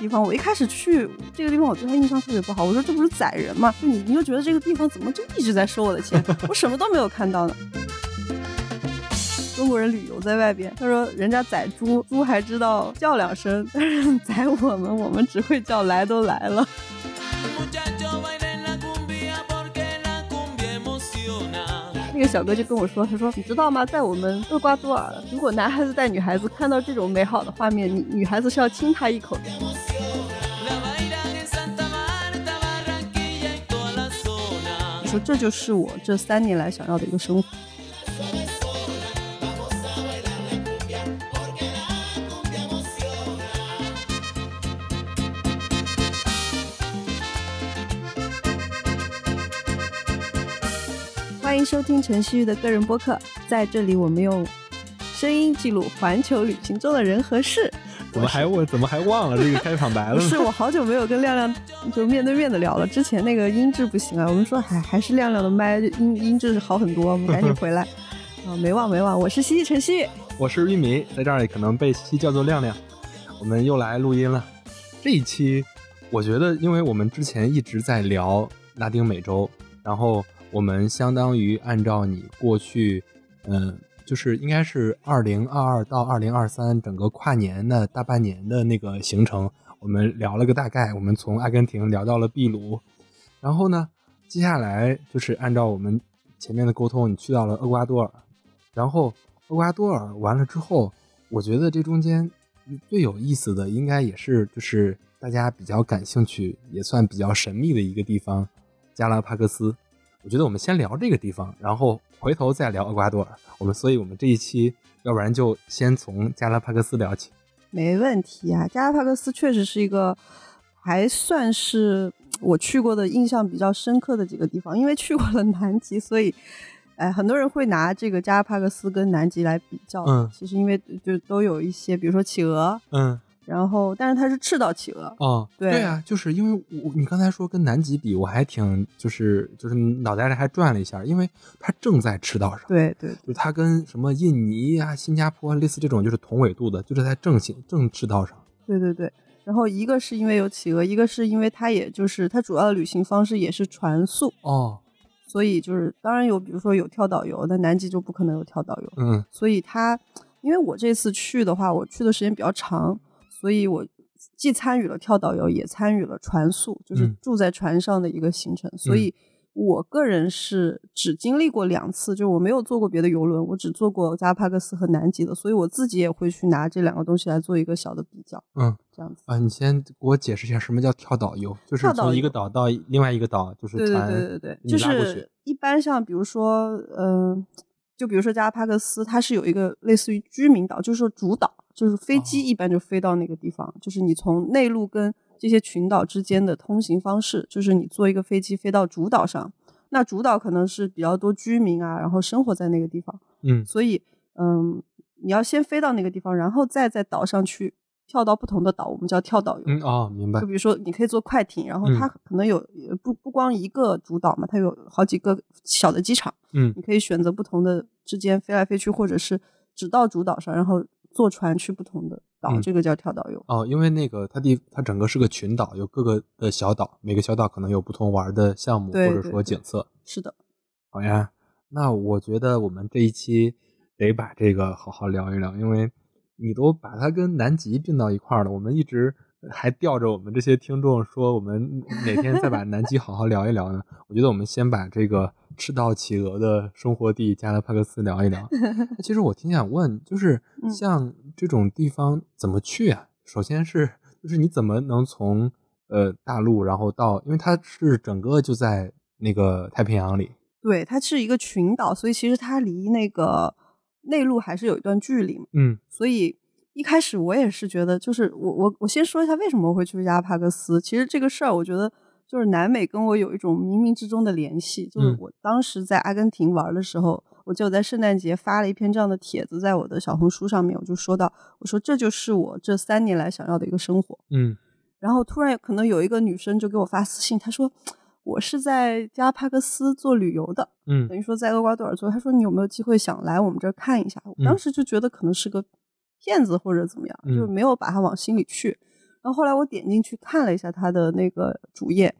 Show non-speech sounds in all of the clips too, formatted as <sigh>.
地方，我一开始去这个地方，我对他印象特别不好。我说这不是宰人吗？就你，你就觉得这个地方怎么就一直在收我的钱？<laughs> 我什么都没有看到呢。中国人旅游在外边，他说人家宰猪，猪还知道叫两声，但是宰我们，我们只会叫来都来了。那个小哥就跟我说，他说你知道吗，在我们厄瓜多尔，如果男孩子带女孩子看到这种美好的画面，女女孩子是要亲他一口的。说这就是我这三年来想要的一个生活。欢迎收听陈曦玉的个人播客，在这里我们用声音记录环球旅行中的人和事。怎么还我怎么还忘了这个开场白了？不 <laughs> 是，我好久没有跟亮亮就面对面的聊了。之前那个音质不行啊，我们说还还是亮亮的麦音音质好很多，我们赶紧回来。啊，没忘没忘，我是西西晨曦，我是玉米，在这儿也可能被西叫做亮亮。我们又来录音了。这一期我觉得，因为我们之前一直在聊拉丁美洲，然后。我们相当于按照你过去，嗯，就是应该是二零二二到二零二三整个跨年的大半年的那个行程，我们聊了个大概。我们从阿根廷聊到了秘鲁，然后呢，接下来就是按照我们前面的沟通，你去到了厄瓜多尔，然后厄瓜多尔完了之后，我觉得这中间最有意思的，应该也是就是大家比较感兴趣，也算比较神秘的一个地方——加拉帕戈斯。我觉得我们先聊这个地方，然后回头再聊厄瓜多尔。我们，所以我们这一期，要不然就先从加拉帕克斯聊起。没问题啊，加拉帕克斯确实是一个还算是我去过的印象比较深刻的几个地方。因为去过了南极，所以，哎，很多人会拿这个加拉帕克斯跟南极来比较。嗯，其实因为就都有一些，比如说企鹅。嗯。然后，但是它是赤道企鹅哦，对对啊，就是因为我你刚才说跟南极比，我还挺就是就是脑袋里还转了一下，因为它正在赤道上，对对，就它跟什么印尼啊、新加坡类似这种就是同纬度的，就是在正行正赤道上。对对对，然后一个是因为有企鹅，一个是因为它也就是它主要的旅行方式也是船速哦，所以就是当然有，比如说有跳导游，但南极就不可能有跳导游，嗯，所以它因为我这次去的话，我去的时间比较长。所以，我既参与了跳岛游，也参与了船宿，就是住在船上的一个行程。所以，我个人是只经历过两次，就是我没有坐过别的游轮，我只坐过加帕克斯和南极的。所以，我自己也会去拿这两个东西来做一个小的比较。嗯，这样子啊，你先给我解释一下什么叫跳岛游，就是从一个岛到另外一个岛，就是船，对对对对对，就是一般像比如说，嗯。就比如说加拉帕戈斯，它是有一个类似于居民岛，就是说主岛，就是飞机一般就飞到那个地方。就是你从内陆跟这些群岛之间的通行方式，就是你坐一个飞机飞到主岛上。那主岛可能是比较多居民啊，然后生活在那个地方。嗯，所以嗯，你要先飞到那个地方，然后再在岛上去。跳到不同的岛，我们叫跳岛游。嗯哦，明白。就比如说，你可以坐快艇，然后它可能有不不光一个主岛嘛，它有好几个小的机场。嗯，你可以选择不同的之间飞来飞去，或者是只到主岛上，然后坐船去不同的岛，这个叫跳岛游。哦，因为那个它地它整个是个群岛，有各个的小岛，每个小岛可能有不同玩的项目或者说景色。是的。好呀，那我觉得我们这一期得把这个好好聊一聊，因为。你都把它跟南极并到一块儿了，我们一直还吊着我们这些听众说，我们哪天再把南极好好聊一聊呢？<laughs> 我觉得我们先把这个赤道企鹅的生活地加拉帕戈斯聊一聊。<laughs> 其实我挺想问，就是像这种地方怎么去啊？首先是就是你怎么能从呃大陆然后到，因为它是整个就在那个太平洋里，对，它是一个群岛，所以其实它离那个。内陆还是有一段距离嘛，嗯，所以一开始我也是觉得，就是我我我先说一下为什么会去加拉帕克斯。其实这个事儿，我觉得就是南美跟我有一种冥冥之中的联系。就是我当时在阿根廷玩的时候，我就在圣诞节发了一篇这样的帖子，在我的小红书上面，我就说到，我说这就是我这三年来想要的一个生活，嗯，然后突然可能有一个女生就给我发私信，她说。我是在加拉帕克斯做旅游的，嗯，等于说在厄瓜多尔做。他说你有没有机会想来我们这儿看一下？我当时就觉得可能是个骗子或者怎么样，就是没有把他往心里去。然后后来我点进去看了一下他的那个主页，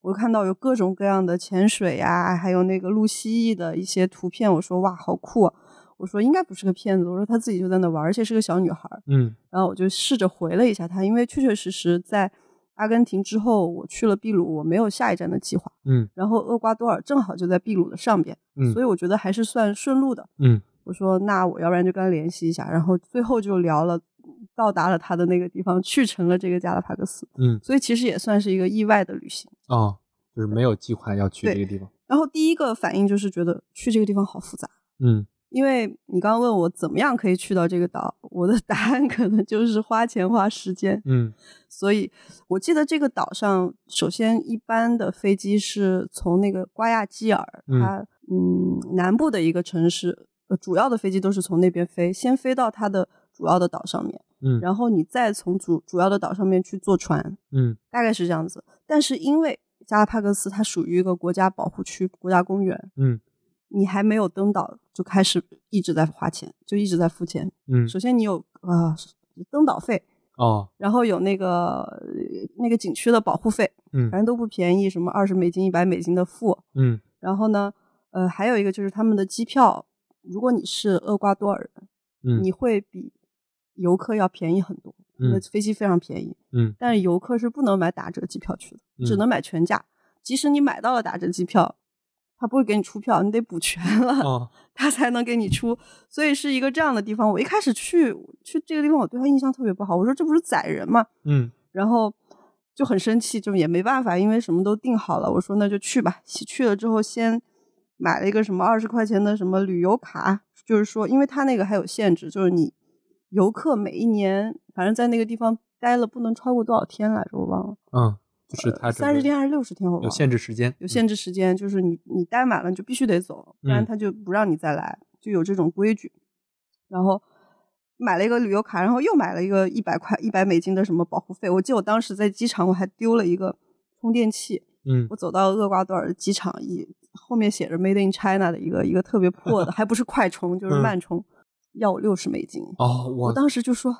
我看到有各种各样的潜水呀，还有那个录蜥蜴的一些图片。我说哇，好酷！啊！我说应该不是个骗子。我说他自己就在那玩，而且是个小女孩。嗯，然后我就试着回了一下他，因为确确实实在阿根廷之后，我去了秘鲁，我没有下一站的计划。嗯，然后厄瓜多尔正好就在秘鲁的上边，嗯，所以我觉得还是算顺路的。嗯，我说那我要不然就跟他联系一下，然后最后就聊了。到达了他的那个地方，去成了这个加拉帕戈斯。嗯，所以其实也算是一个意外的旅行哦，就是没有计划要去这个地方。然后第一个反应就是觉得去这个地方好复杂。嗯，因为你刚刚问我怎么样可以去到这个岛，我的 <laughs> 答案可能就是花钱花时间。嗯，所以我记得这个岛上，首先一般的飞机是从那个瓜亚基尔，它嗯南部的一个城市，呃主要的飞机都是从那边飞，先飞到它的主要的岛上面。嗯，然后你再从主主要的岛上面去坐船，嗯，大概是这样子。但是因为加拉帕戈斯它属于一个国家保护区、国家公园，嗯，你还没有登岛就开始一直在花钱，就一直在付钱。嗯，首先你有啊登岛费哦，然后有那个那个景区的保护费，嗯，反正都不便宜，什么二十美金、一百美金的付，嗯，然后呢，呃，还有一个就是他们的机票，如果你是厄瓜多尔人，嗯，你会比。游客要便宜很多，那飞机非常便宜，嗯，但是游客是不能买打折机票去的，只能买全价。即使你买到了打折机票，他不会给你出票，你得补全了，他才能给你出。所以是一个这样的地方。我一开始去去这个地方，我对他印象特别不好。我说这不是宰人吗？嗯，然后就很生气，就也没办法，因为什么都定好了。我说那就去吧。去了之后，先买了一个什么二十块钱的什么旅游卡，就是说，因为他那个还有限制，就是你。游客每一年，反正在那个地方待了不能超过多少天来着，我忘了。嗯，就是他三十天还是六十天，我忘了。有限制时间，有限制时间，就是你你待满了你就必须得走，不然他就不让你再来，就有这种规矩。然后买了一个旅游卡，然后又买了一个一百块一百美金的什么保护费。我记得我当时在机场我还丢了一个充电器。嗯，我走到厄瓜多尔的机场，一后面写着 “Made in China” 的一个一个特别破的，<laughs> 还不是快充，就是慢充。要我六十美金哦，我当时就说，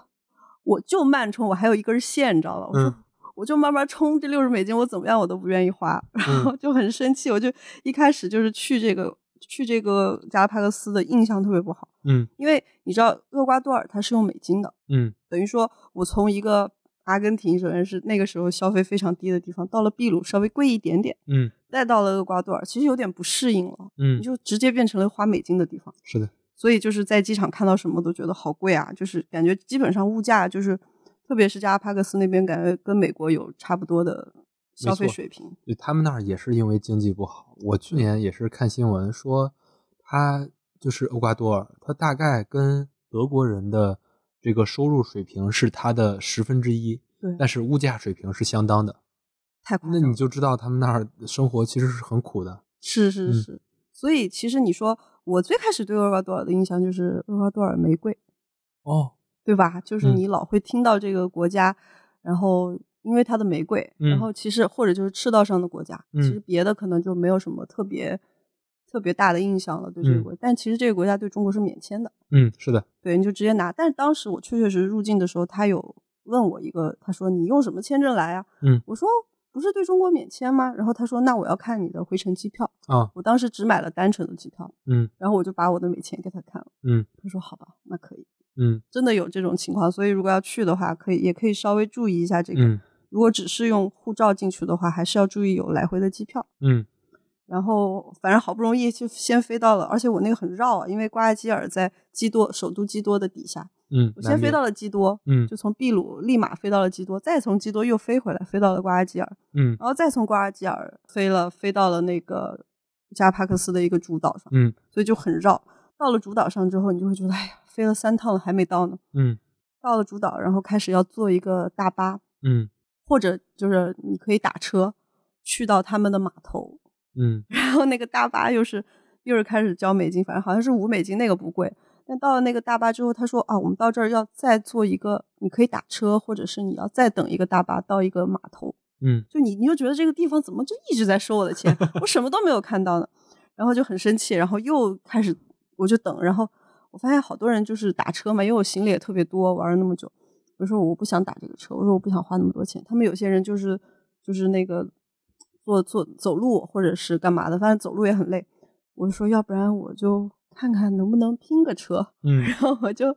我就慢充，我还有一根线，你知道吧？我说，我就慢慢充，这六十美金我怎么样我都不愿意花，然后就很生气。我就一开始就是去这个去这个加拉帕戈斯的印象特别不好，嗯，因为你知道厄瓜多尔它是用美金的，嗯，等于说我从一个阿根廷首先是那个时候消费非常低的地方，到了秘鲁稍微贵一点点，嗯，再到了厄瓜多尔，其实有点不适应了，嗯，你就直接变成了花美金的地方，是的。所以就是在机场看到什么都觉得好贵啊，就是感觉基本上物价就是，特别是加拉帕克斯那边，感觉跟美国有差不多的消费水平。对，他们那儿也是因为经济不好。我去年也是看新闻说，他就是厄瓜多尔，他大概跟德国人的这个收入水平是它的十分之一，对，但是物价水平是相当的。太夸张，那你就知道他们那儿生活其实是很苦的。是是是，所以其实你说。我最开始对厄瓜多尔的印象就是厄瓜多尔玫瑰，哦，对吧？就是你老会听到这个国家，然后因为它的玫瑰，然后其实或者就是赤道上的国家，其实别的可能就没有什么特别特别大的印象了对这个国。但其实这个国家对中国是免签的，嗯，是的，对，你就直接拿。但是当时我确确实实入境的时候，他有问我一个，他说你用什么签证来啊？嗯，我说。不是对中国免签吗？然后他说：“那我要看你的回程机票啊。”我当时只买了单程的机票，嗯，然后我就把我的美签给他看了，嗯，他说：“好吧，那可以。”嗯，真的有这种情况，所以如果要去的话，可以也可以稍微注意一下这个。如果只是用护照进去的话，还是要注意有来回的机票。嗯，然后反正好不容易就先飞到了，而且我那个很绕啊，因为瓜亚基尔在基多首都基多的底下。嗯，我先飞到了基多，嗯，就从秘鲁立马飞到了基多，再从基多又飞回来，飞到了瓜亚基尔，嗯，然后再从瓜亚基尔飞了，飞到了那个加帕克斯的一个主岛上，嗯，所以就很绕。到了主岛上之后，你就会觉得，哎呀，飞了三趟了还没到呢，嗯，到了主岛，然后开始要坐一个大巴，嗯，或者就是你可以打车去到他们的码头，嗯，<laughs> 然后那个大巴又是又是开始交美金，反正好像是五美金，那个不贵。但到了那个大巴之后，他说啊，我们到这儿要再坐一个，你可以打车，或者是你要再等一个大巴到一个码头。嗯，就你你就觉得这个地方怎么就一直在收我的钱，我什么都没有看到呢，然后就很生气，然后又开始我就等，然后我发现好多人就是打车嘛，因为我行李也特别多，玩了那么久，我说我不想打这个车，我说我不想花那么多钱。他们有些人就是就是那个坐坐走路或者是干嘛的，反正走路也很累。我说要不然我就看看能不能拼个车。嗯，然后我就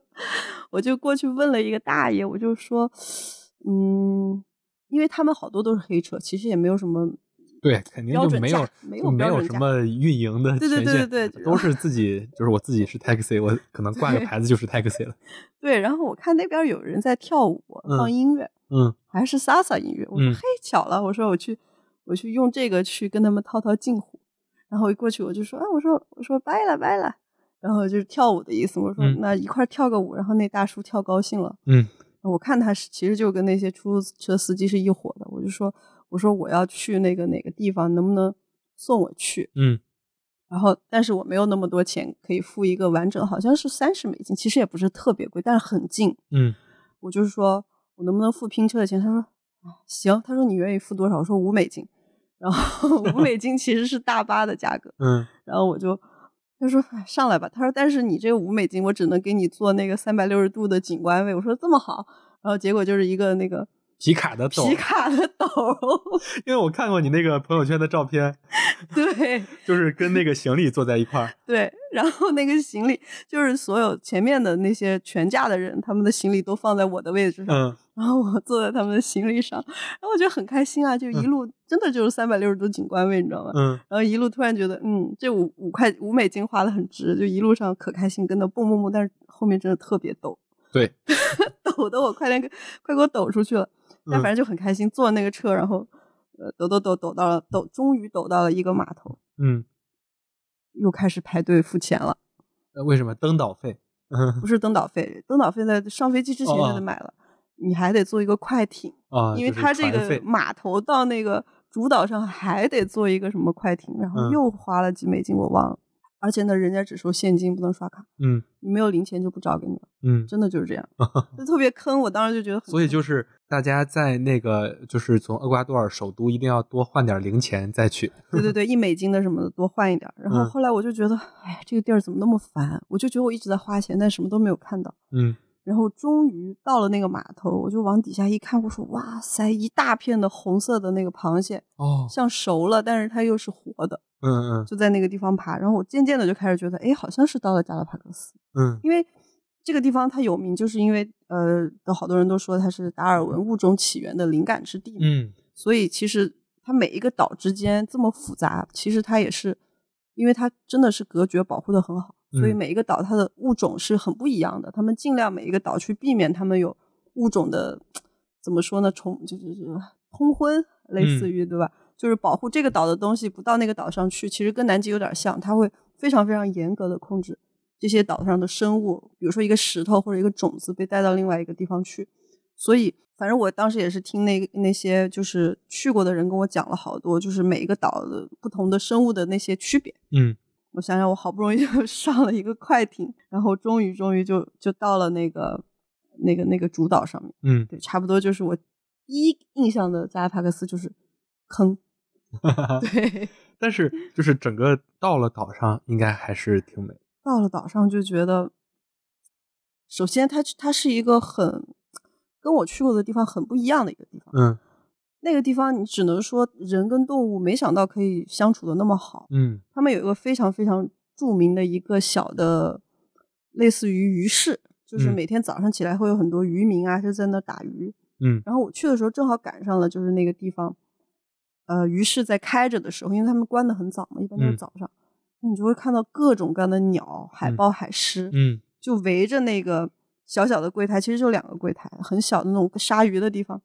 我就过去问了一个大爷，我就说，嗯，因为他们好多都是黑车，其实也没有什么。对，肯定就没有没有没有什么运营的对对对对对，都是自己，就是我自己是 taxi，我可能挂个牌子就是 taxi 了。对，然后我看那边有人在跳舞，放音乐，嗯，还是 salsa 音乐。我说嘿，巧了，我说我去，我去用这个去跟他们套套近乎。然后一过去我就说，啊，我说我说拜了拜了，然后就是跳舞的意思。我说那一块跳个舞，然后那大叔跳高兴了，嗯，我看他是其实就跟那些出租车司机是一伙的，我就说。我说我要去那个哪个地方，能不能送我去？嗯，然后但是我没有那么多钱可以付一个完整，好像是三十美金，其实也不是特别贵，但是很近。嗯，我就是说我能不能付拼车的钱？他说行。他说你愿意付多少？我说五美金。然后五美金其实是大巴的价格。<laughs> 嗯，然后我就他说上来吧。他说但是你这个五美金我只能给你做那个三百六十度的景观位。我说这么好。然后结果就是一个那个。皮卡的斗，皮卡的斗，<laughs> 因为我看过你那个朋友圈的照片，<laughs> 对，<laughs> 就是跟那个行李坐在一块儿，对，然后那个行李就是所有前面的那些全价的人，他们的行李都放在我的位置上，嗯，然后我坐在他们的行李上，然后我觉得很开心啊，就一路真的就是三百六十度景观位，你知道吗？嗯，然后一路突然觉得，嗯，这五五块五美金花的很值，就一路上可开心，跟着蹦蹦蹦，但是后面真的特别抖，对，<laughs> 抖的我快点快给我抖出去了。但反正就很开心，坐那个车，然后呃抖抖抖抖到了，抖终于抖到了一个码头，嗯，又开始排队付钱了。呃，为什么登岛费？不是登岛费，登岛费在上飞机之前就得买了，你还得坐一个快艇啊，因为它这个码头到那个主岛上还得坐一个什么快艇，然后又花了几美金，我忘了。而且呢，人家只收现金，不能刷卡。嗯，你没有零钱就不找给你了。嗯，真的就是这样，<laughs> 就特别坑。我当时就觉得，所以就是大家在那个，就是从厄瓜多尔首都一定要多换点零钱再去。对对对，一美金的什么的多换一点。然后后来我就觉得，哎，这个地儿怎么那么烦？我就觉得我一直在花钱，但什么都没有看到。嗯。然后终于到了那个码头，我就往底下一看，我说：“哇塞，一大片的红色的那个螃蟹，哦，像熟了，但是它又是活的。”嗯嗯，就在那个地方爬，然后我渐渐的就开始觉得，哎，好像是到了加拉帕戈斯。嗯，因为这个地方它有名，就是因为呃，有好多人都说它是达尔文物种起源的灵感之地。嗯，所以其实它每一个岛之间这么复杂，其实它也是因为它真的是隔绝保护的很好。所以每一个岛它的物种是很不一样的，他们尽量每一个岛去避免他们有物种的怎么说呢？重就是通婚，类似于对吧？就是保护这个岛的东西不到那个岛上去。其实跟南极有点像，它会非常非常严格的控制这些岛上的生物，比如说一个石头或者一个种子被带到另外一个地方去。所以反正我当时也是听那那些就是去过的人跟我讲了好多，就是每一个岛的不同的生物的那些区别。嗯。我想想，我好不容易 <laughs> 就上了一个快艇，然后终于终于就就到了那个那个那个主岛上面。嗯，对，差不多就是我第一印象的加拉帕克斯就是坑。<laughs> 对，但是就是整个到了岛上，应该还是挺美。到了岛上就觉得，首先它它是一个很跟我去过的地方很不一样的一个地方。嗯。那个地方，你只能说人跟动物没想到可以相处的那么好。嗯，他们有一个非常非常著名的一个小的，类似于鱼市，就是每天早上起来会有很多渔民啊，就在那打鱼。嗯，然后我去的时候正好赶上了，就是那个地方，呃，鱼市在开着的时候，因为他们关的很早嘛，一般都是早上，你就会看到各种各样的鸟、海豹、海狮，嗯，就围着那个小小的柜台，其实就两个柜台，很小的那种杀鱼的地方。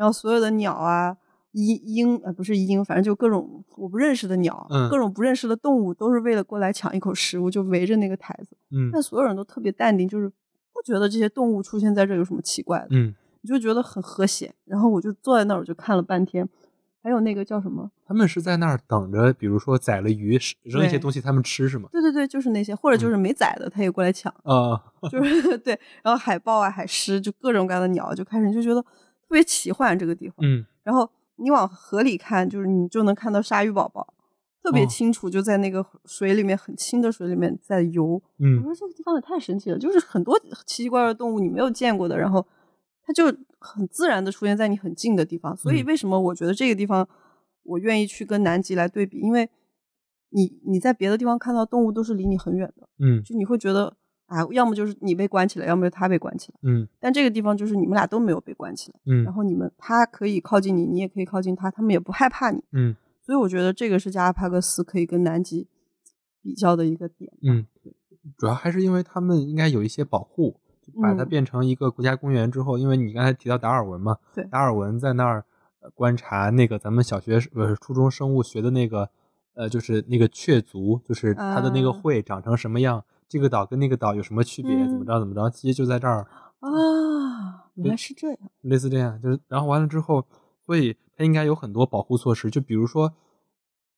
然后所有的鸟啊，鹰鹰呃不是鹰，反正就各种我不认识的鸟，各种不认识的动物，都是为了过来抢一口食物，就围着那个台子。嗯，但所有人都特别淡定，就是不觉得这些动物出现在这有什么奇怪的。嗯，你就觉得很和谐。然后我就坐在那儿，我就看了半天。还有那个叫什么？他们是在那儿等着，比如说宰了鱼，扔一些东西他们吃是吗？对对对，就是那些，或者就是没宰的，他也过来抢啊。<laughs> 就是 <laughs> 对，然后海豹啊、海狮，就各种各样的鸟，就开始就觉得。特别奇幻这个地方，嗯，然后你往河里看，就是你就能看到鲨鱼宝宝，特别清楚，就在那个水里面很清的水里面在游，嗯，我说这个地方也太神奇了，就是很多奇奇怪怪的动物你没有见过的，然后它就很自然的出现在你很近的地方。所以为什么我觉得这个地方我愿意去跟南极来对比？因为你你在别的地方看到动物都是离你很远的，嗯。就你会觉得啊，要么就是你被关起来，要么就他被关起来。嗯但这个地方就是你们俩都没有被关起来，嗯然嗯后你们他可以靠近你，你也可以靠近他，他们也不害怕你。嗯所以我觉得这个是加拉帕戈斯可以跟南极比较的一个点。嗯，主要还是因为他们应该有一些保护，把它嗯变成一个国家公园之后，因为你刚才提到达尔文嘛，对达尔文在那儿呃观察那个咱们小学不是初中生物学的那个呃，就是那个雀族，就是它的那个啊喙长成什么样，这个岛跟那个岛有什么区别，怎么嗯。着怎么着，其实就在这儿。啊，原来是这样。类似这样，就是然后完了之后，所以它应该有很多保护措施，就比如说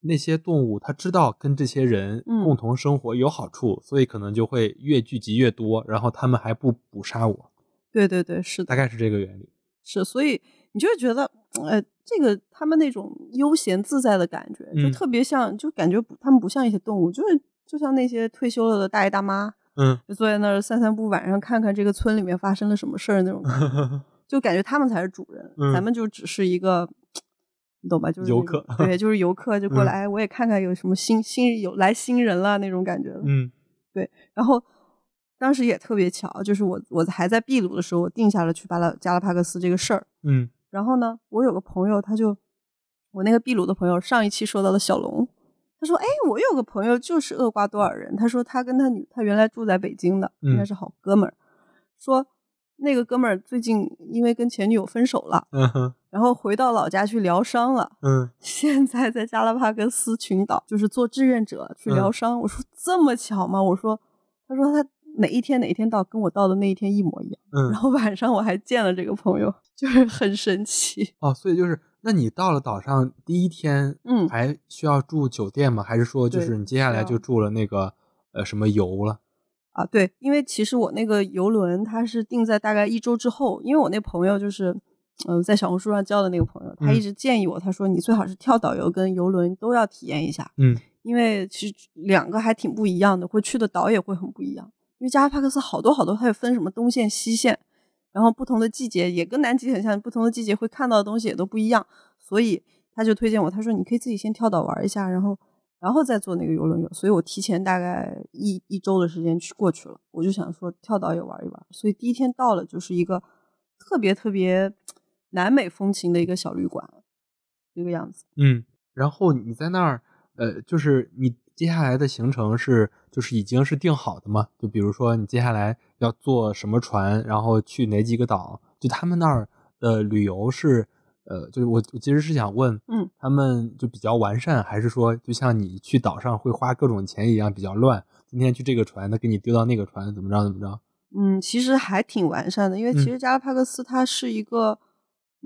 那些动物，它知道跟这些人嗯。共同生活有好处，所以可能就会越聚集越多，然后他们还不捕杀我，对对对，是的大，概是这个原理。是，所以你就会觉得，呃，这个他们那种悠闲自在的感觉，就嗯。特别像，就感觉不，他们不像一些动物，就是就像那些退休了的大爷大妈，嗯就坐在那儿散散步，晚上看看这个村里面发生了什么事儿那种感觉，<laughs> 就感觉他们才是主人，嗯咱们就只是一个。你懂吧？就是游客对，就是游客就过嗯来，哎我也看看有什么新新有来新人了那种感觉嗯，对然后当时也特别巧，就是我我还在秘鲁的时候，我定下了去巴拉加拉帕克斯这个事儿。嗯然后呢，我有个朋友，他就我那个秘鲁的朋友，上一期说到的小龙，他说：“哎，我有个朋友就是厄瓜多尔人，他说他跟他女，他原来住在北京的，应该嗯是好哥们儿。说那个哥们儿最近因为跟前女友分手了，嗯哼然后回到老家去疗伤了。嗯 <laughs> 现在在加拉帕戈斯群岛，就是做志愿者去疗嗯伤。我说这么巧吗？我说，他说他哪一天哪一天到，跟我到的那一天一模一样。嗯然嗯后晚上我还见了这个朋友，就是很神奇。哦，所以就是，那你到了岛上第一天，嗯还需要住酒店吗？还是说就是你接下来就住了那个呃什么游了？啊，对，因为其实我那个游轮它是定在大概一周之后，因为我那朋友就是，嗯、在小红书上交的那个朋友，他一嗯直建议我，他说你最好是跳导游跟游轮都要体验一下，嗯因为其实两个还挺不一样的，会去的岛也会很不一样。因为加拉帕克斯好多好多，它有分什么东线、西线，然后不同的季节也跟南极很像，不同的季节会看到的东西也都不一样，所以他就推荐我，他说你可以自己先跳岛玩一下，然后然后再坐那个游轮游。所以我提前大概一一周的时间去过去了，我就想说跳岛也玩一玩，所以第一天到了就是一个特别特别南美风情的一个小旅馆，这个样子。嗯，然后你在那儿，呃，就是你接下来的行程是就是已经是定好的吗？就比如说你接下来要坐什么船，然后去哪几个岛？就他们那儿的旅游是，呃，就是我我其实是想问，嗯，他们就比较完善，还是说就像你去岛上会花各种钱一样比较乱？今天去这个船，他给你丢到那个船，怎么着怎么着？嗯，其实还挺完善的，因为其嗯实加拉帕戈斯它是一个，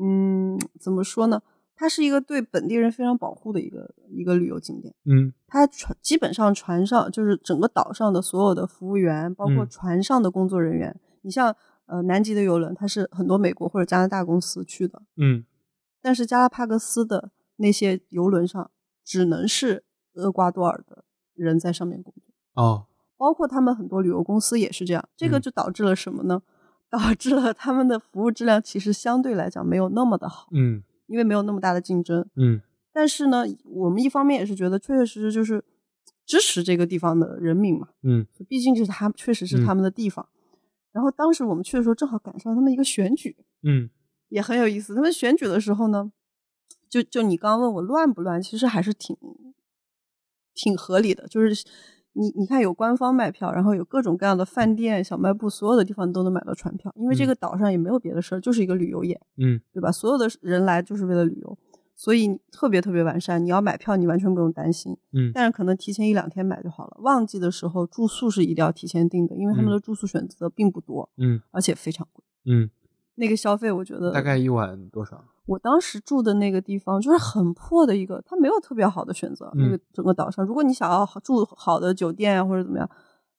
嗯，怎么说呢？它是一个对本地人非常保护的一个一个旅游景点。嗯。它船基本上船上就是整个岛上的所有的服务员，包括嗯。船上的工作人员，你像呃南极的游轮，它是很多美国或者加拿大公司去的，嗯。但是加拉帕戈斯的那些游轮上只能是厄瓜多尔的人在上面工作。哦。包括他们很多旅游公司也是这样，这个嗯。就导致了什么呢？<laughs> 导致了他们的服务质量其实相对来讲没有那么的好，嗯因为没有那么大的竞争。嗯但是呢，我们一方面也是觉得确确实实就是支持这个地方的人民嘛，嗯毕竟是他确实是他们的地方。然后当时我们去的时候，正好赶上他们一个选举，嗯也很有意思。他们选举的时候呢，就就你刚问我乱不乱，其实还是挺挺合理的。就是你你看有官方卖票，然后有各种各样的饭店、小卖部，所有的地方都能买到船票，因为这嗯个岛上也没有别的事儿，就是一个旅游业，嗯对吧？所有的人来就是为了旅游，所以特别特别完善。你要买票，你完全不用担心，嗯但是可能提前一两天买就好了。旺季的时候住宿是一定要提前订的，因为他们嗯的住宿选择并不多，嗯而且非常贵。嗯，那个消费，我觉得大概一晚多少？我当时住的那个地方就是很破的一个，它没有特别好的选择。那个嗯整个岛上，如果你想要住好的酒店啊或者怎么样，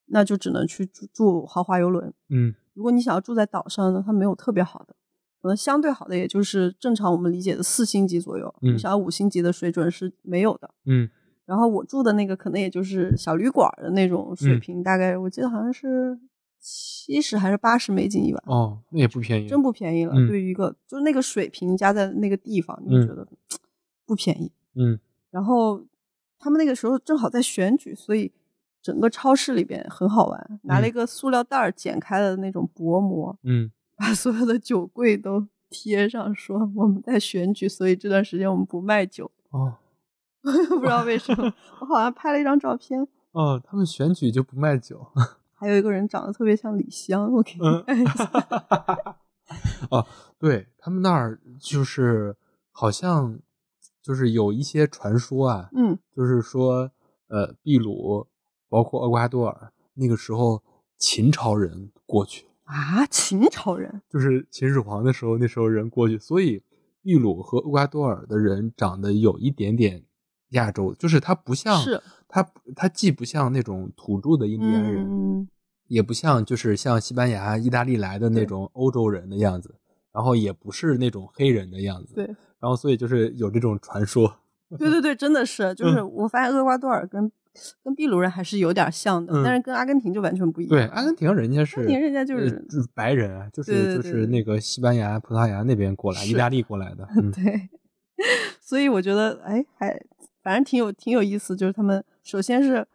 那就只能去住住豪华游轮。嗯如果你想要住在岛上呢，它没有特别好的，可能相对好的也就是正常我们理解的四星级左右。嗯你想要五星级的水准是没有的。嗯然后我住的那个可能也就是小旅馆的那种水嗯平，大概我记得好像是七十还是八十美金一碗。哦，那也不便宜，真不便宜了。对于一个就是那个水平加在那个地方，你就觉得不便宜。嗯。然后他们那个时候正好在选举，所以整个超市里边很好玩，拿了一个塑料袋儿剪开了那种薄膜，嗯，把所有的酒柜都贴上，说我们在选举，所以这段时间我们不卖酒。哦。<laughs> 不知道为什么，<laughs> 我好像拍了一张照片。哦，他们选举就不卖酒。还有一个人长得特别像李湘，我给你看一下。<laughs> 哦，对他们那儿就是好像就是有一些传说啊，嗯，就是说呃，秘鲁包括厄瓜多尔那个时候秦朝人过去啊，秦朝人就是秦始皇的时候，那时候人过去，所以秘鲁和厄瓜多尔的人长得有一点点。亚洲就是他不像，是。他他既不像那种土著的印第安人，也不像就是像西班牙、意大利来的那种欧洲人的样子，然后也不是那种黑人的样子，对，然后所以就是有这种传说，对对对，真的是，<laughs> 就是我发现厄瓜多尔跟跟秘鲁人还是有点像的，但是跟阿根廷就完全不一样。对，阿根廷人家是，阿根廷人家就是白人啊，就是就是那个西班牙、葡萄牙那边过来，意大利过来的，<laughs> 对，<laughs> 所以我觉得哎还。反正挺有挺有意思，就是他们首先是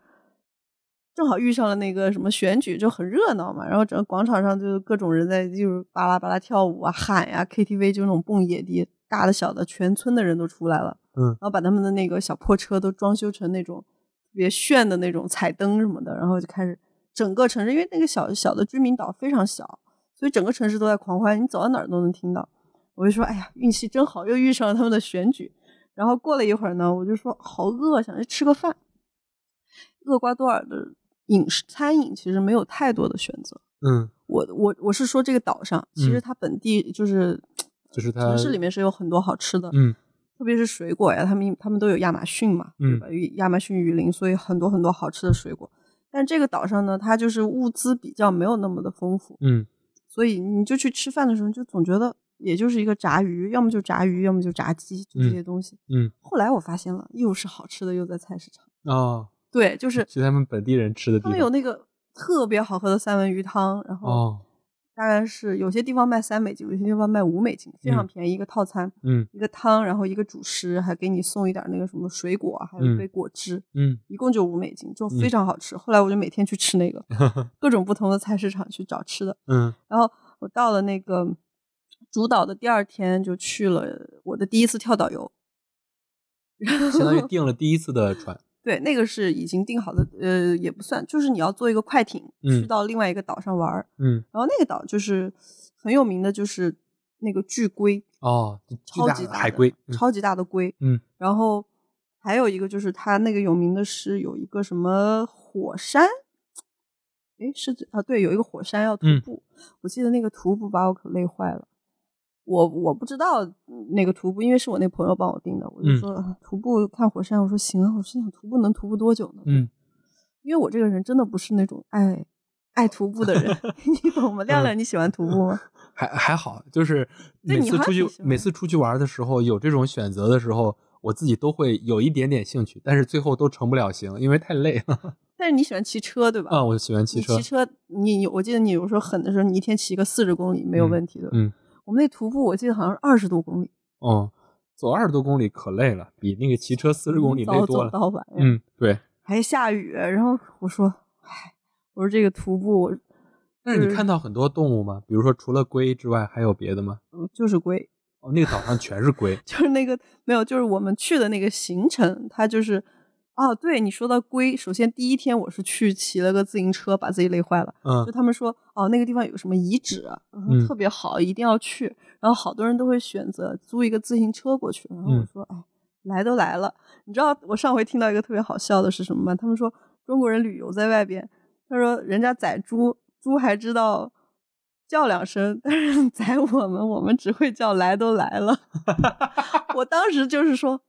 正好遇上了那个什么选举，就很热闹嘛。然后整个广场上就各种人在就是巴拉巴拉跳舞啊、喊呀，KTV 就那种蹦野迪，大的小的，全村的人都出来了。嗯，然后把他们的那个小破车都装修成那种特别炫的那种彩灯什么的，然后就开始整个城市，因为那个小小的居民岛非常小，所以整个城市都在狂欢，你走到哪儿都能听到。我就说，哎呀，运气真好，又遇上了他们的选举。然后过了一会儿呢，我就说好饿，想去吃个饭。厄瓜多尔的饮食餐饮其实没有太多的选择。嗯，我我我是说这个岛上，其实它本地就是就是城市里面是有很多好吃的。嗯，特别是水果呀，他们他们都有亚马逊嘛，对吧？亚马逊雨林，所以很多很多好吃的水果。但这个岛上呢，它就是物资比较没有那么的丰富。嗯，所以你就去吃饭的时候，就总觉得。也就是一个炸鱼，要么就炸鱼，要么就炸鸡，就这些东西。嗯，后来我发现了，又是好吃的，又在菜市场。哦，对，就是去他们本地人吃的地方。他们有那个特别好喝的三文鱼汤，然后大概是有些地方卖三美金，有些地方卖五美金，非常便宜，一个套餐。嗯，一个汤，然后一个主食，还给你送一点那个什么水果，还有一杯果汁。嗯，一共就五美金，就非常好吃。后来我就每天去吃那个，<laughs> 各种不同的菜市场去找吃的。嗯，然后我到了那个。主导的第二天就去了我的第一次跳岛游，<laughs> 相当于订了第一次的船。对，那个是已经订好的，呃，也不算，就是你要坐一个快艇去到另外一个岛上玩儿。嗯，然后那个岛就是很有名的，就是那个巨龟哦，超级大海龟，超级大的龟。嗯，然后还有一个就是它那个有名的是有一个什么火山。哎，是啊，对，有一个火山要徒步，我记得那个徒步把我可累坏了。我我不知道那个徒步，因为是我那朋友帮我订的。我就说徒步看火山，我说行啊。我心想徒步能徒步多久呢？嗯，因为我这个人真的不是那种爱爱徒步的人，<laughs> 你懂吗？亮亮，你喜欢徒步吗？<laughs> 还还好，就是 <laughs> 每次出去每次出去玩的时候，有这种选择的时候，我自己都会有一点点兴趣，但是最后都成不了型，因为太累了。但是你喜欢骑车对吧？啊，我喜欢骑车。骑车，你我记得你有时候狠的时候，你一天骑个四十公里没有问题的。嗯。我们那徒步，我记得好像是二十多公里。哦，走二十多公里可累了，比那个骑车四十公里累多了。到晚嗯，对。还下雨，然后我说，唉，我说这个徒步，但是你看到很多动物吗？比如说除了龟之外，还有别的吗？嗯，就是龟。哦，那个岛上全是龟。<laughs> 就是那个没有，就是我们去的那个行程，它就是。哦，对你说到龟，首先第一天我是去骑了个自行车，把自己累坏了。嗯，就他们说，哦，那个地方有什么遗址，特别好，一定要去。然后好多人都会选择租一个自行车过去。然后我说，哎，来都来了，你知道我上回听到一个特别好笑的是什么吗？他们说中国人旅游在外边，他说人家宰猪，猪还知道叫两声，但是 <laughs> 宰我们，我们只会叫来都来了。<laughs> 我当时就是说。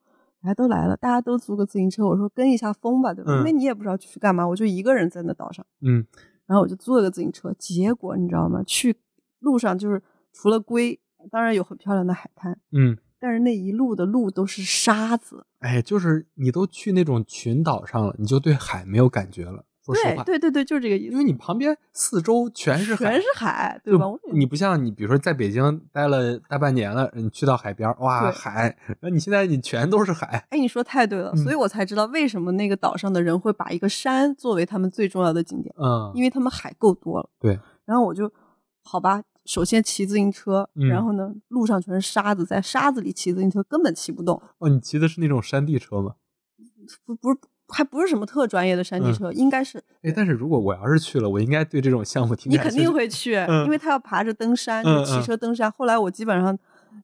来都来了，大家都租个自行车。我说跟一下风吧，对吧？因为你也不知道去干嘛，我就一个人在那岛上。嗯，然后我就租了个自行车。结果你知道吗？去路上就是除了龟，当然有很漂亮的海滩。嗯，但是那一路的路都是沙子。哎，就是你都去那种群岛上了，你就对海没有感觉了。说实话，对对对，就是这个意思。因为你旁边四周全是海，全是海，对吧？你不像你，比如说在北京待了大半年了，你去到海边，哇，海，那你现在你全都是海。哎，你说太对了，所以我才知道为什么那个岛上的人会把一个山作为他们最重要的景点。嗯，因为他们海够多了。对。然后我就，好吧，首先骑自行车，然后呢，路上全是沙子，在沙子里骑自行车根本骑不动。哦，你骑的是那种山地车吗？不，不是。还不是什么特专业的山地车，应该是。哎，但是如果我要是去了，我应该对这种项目挺。你肯定会去，因为他要爬着登山，就骑车登山。后来我基本上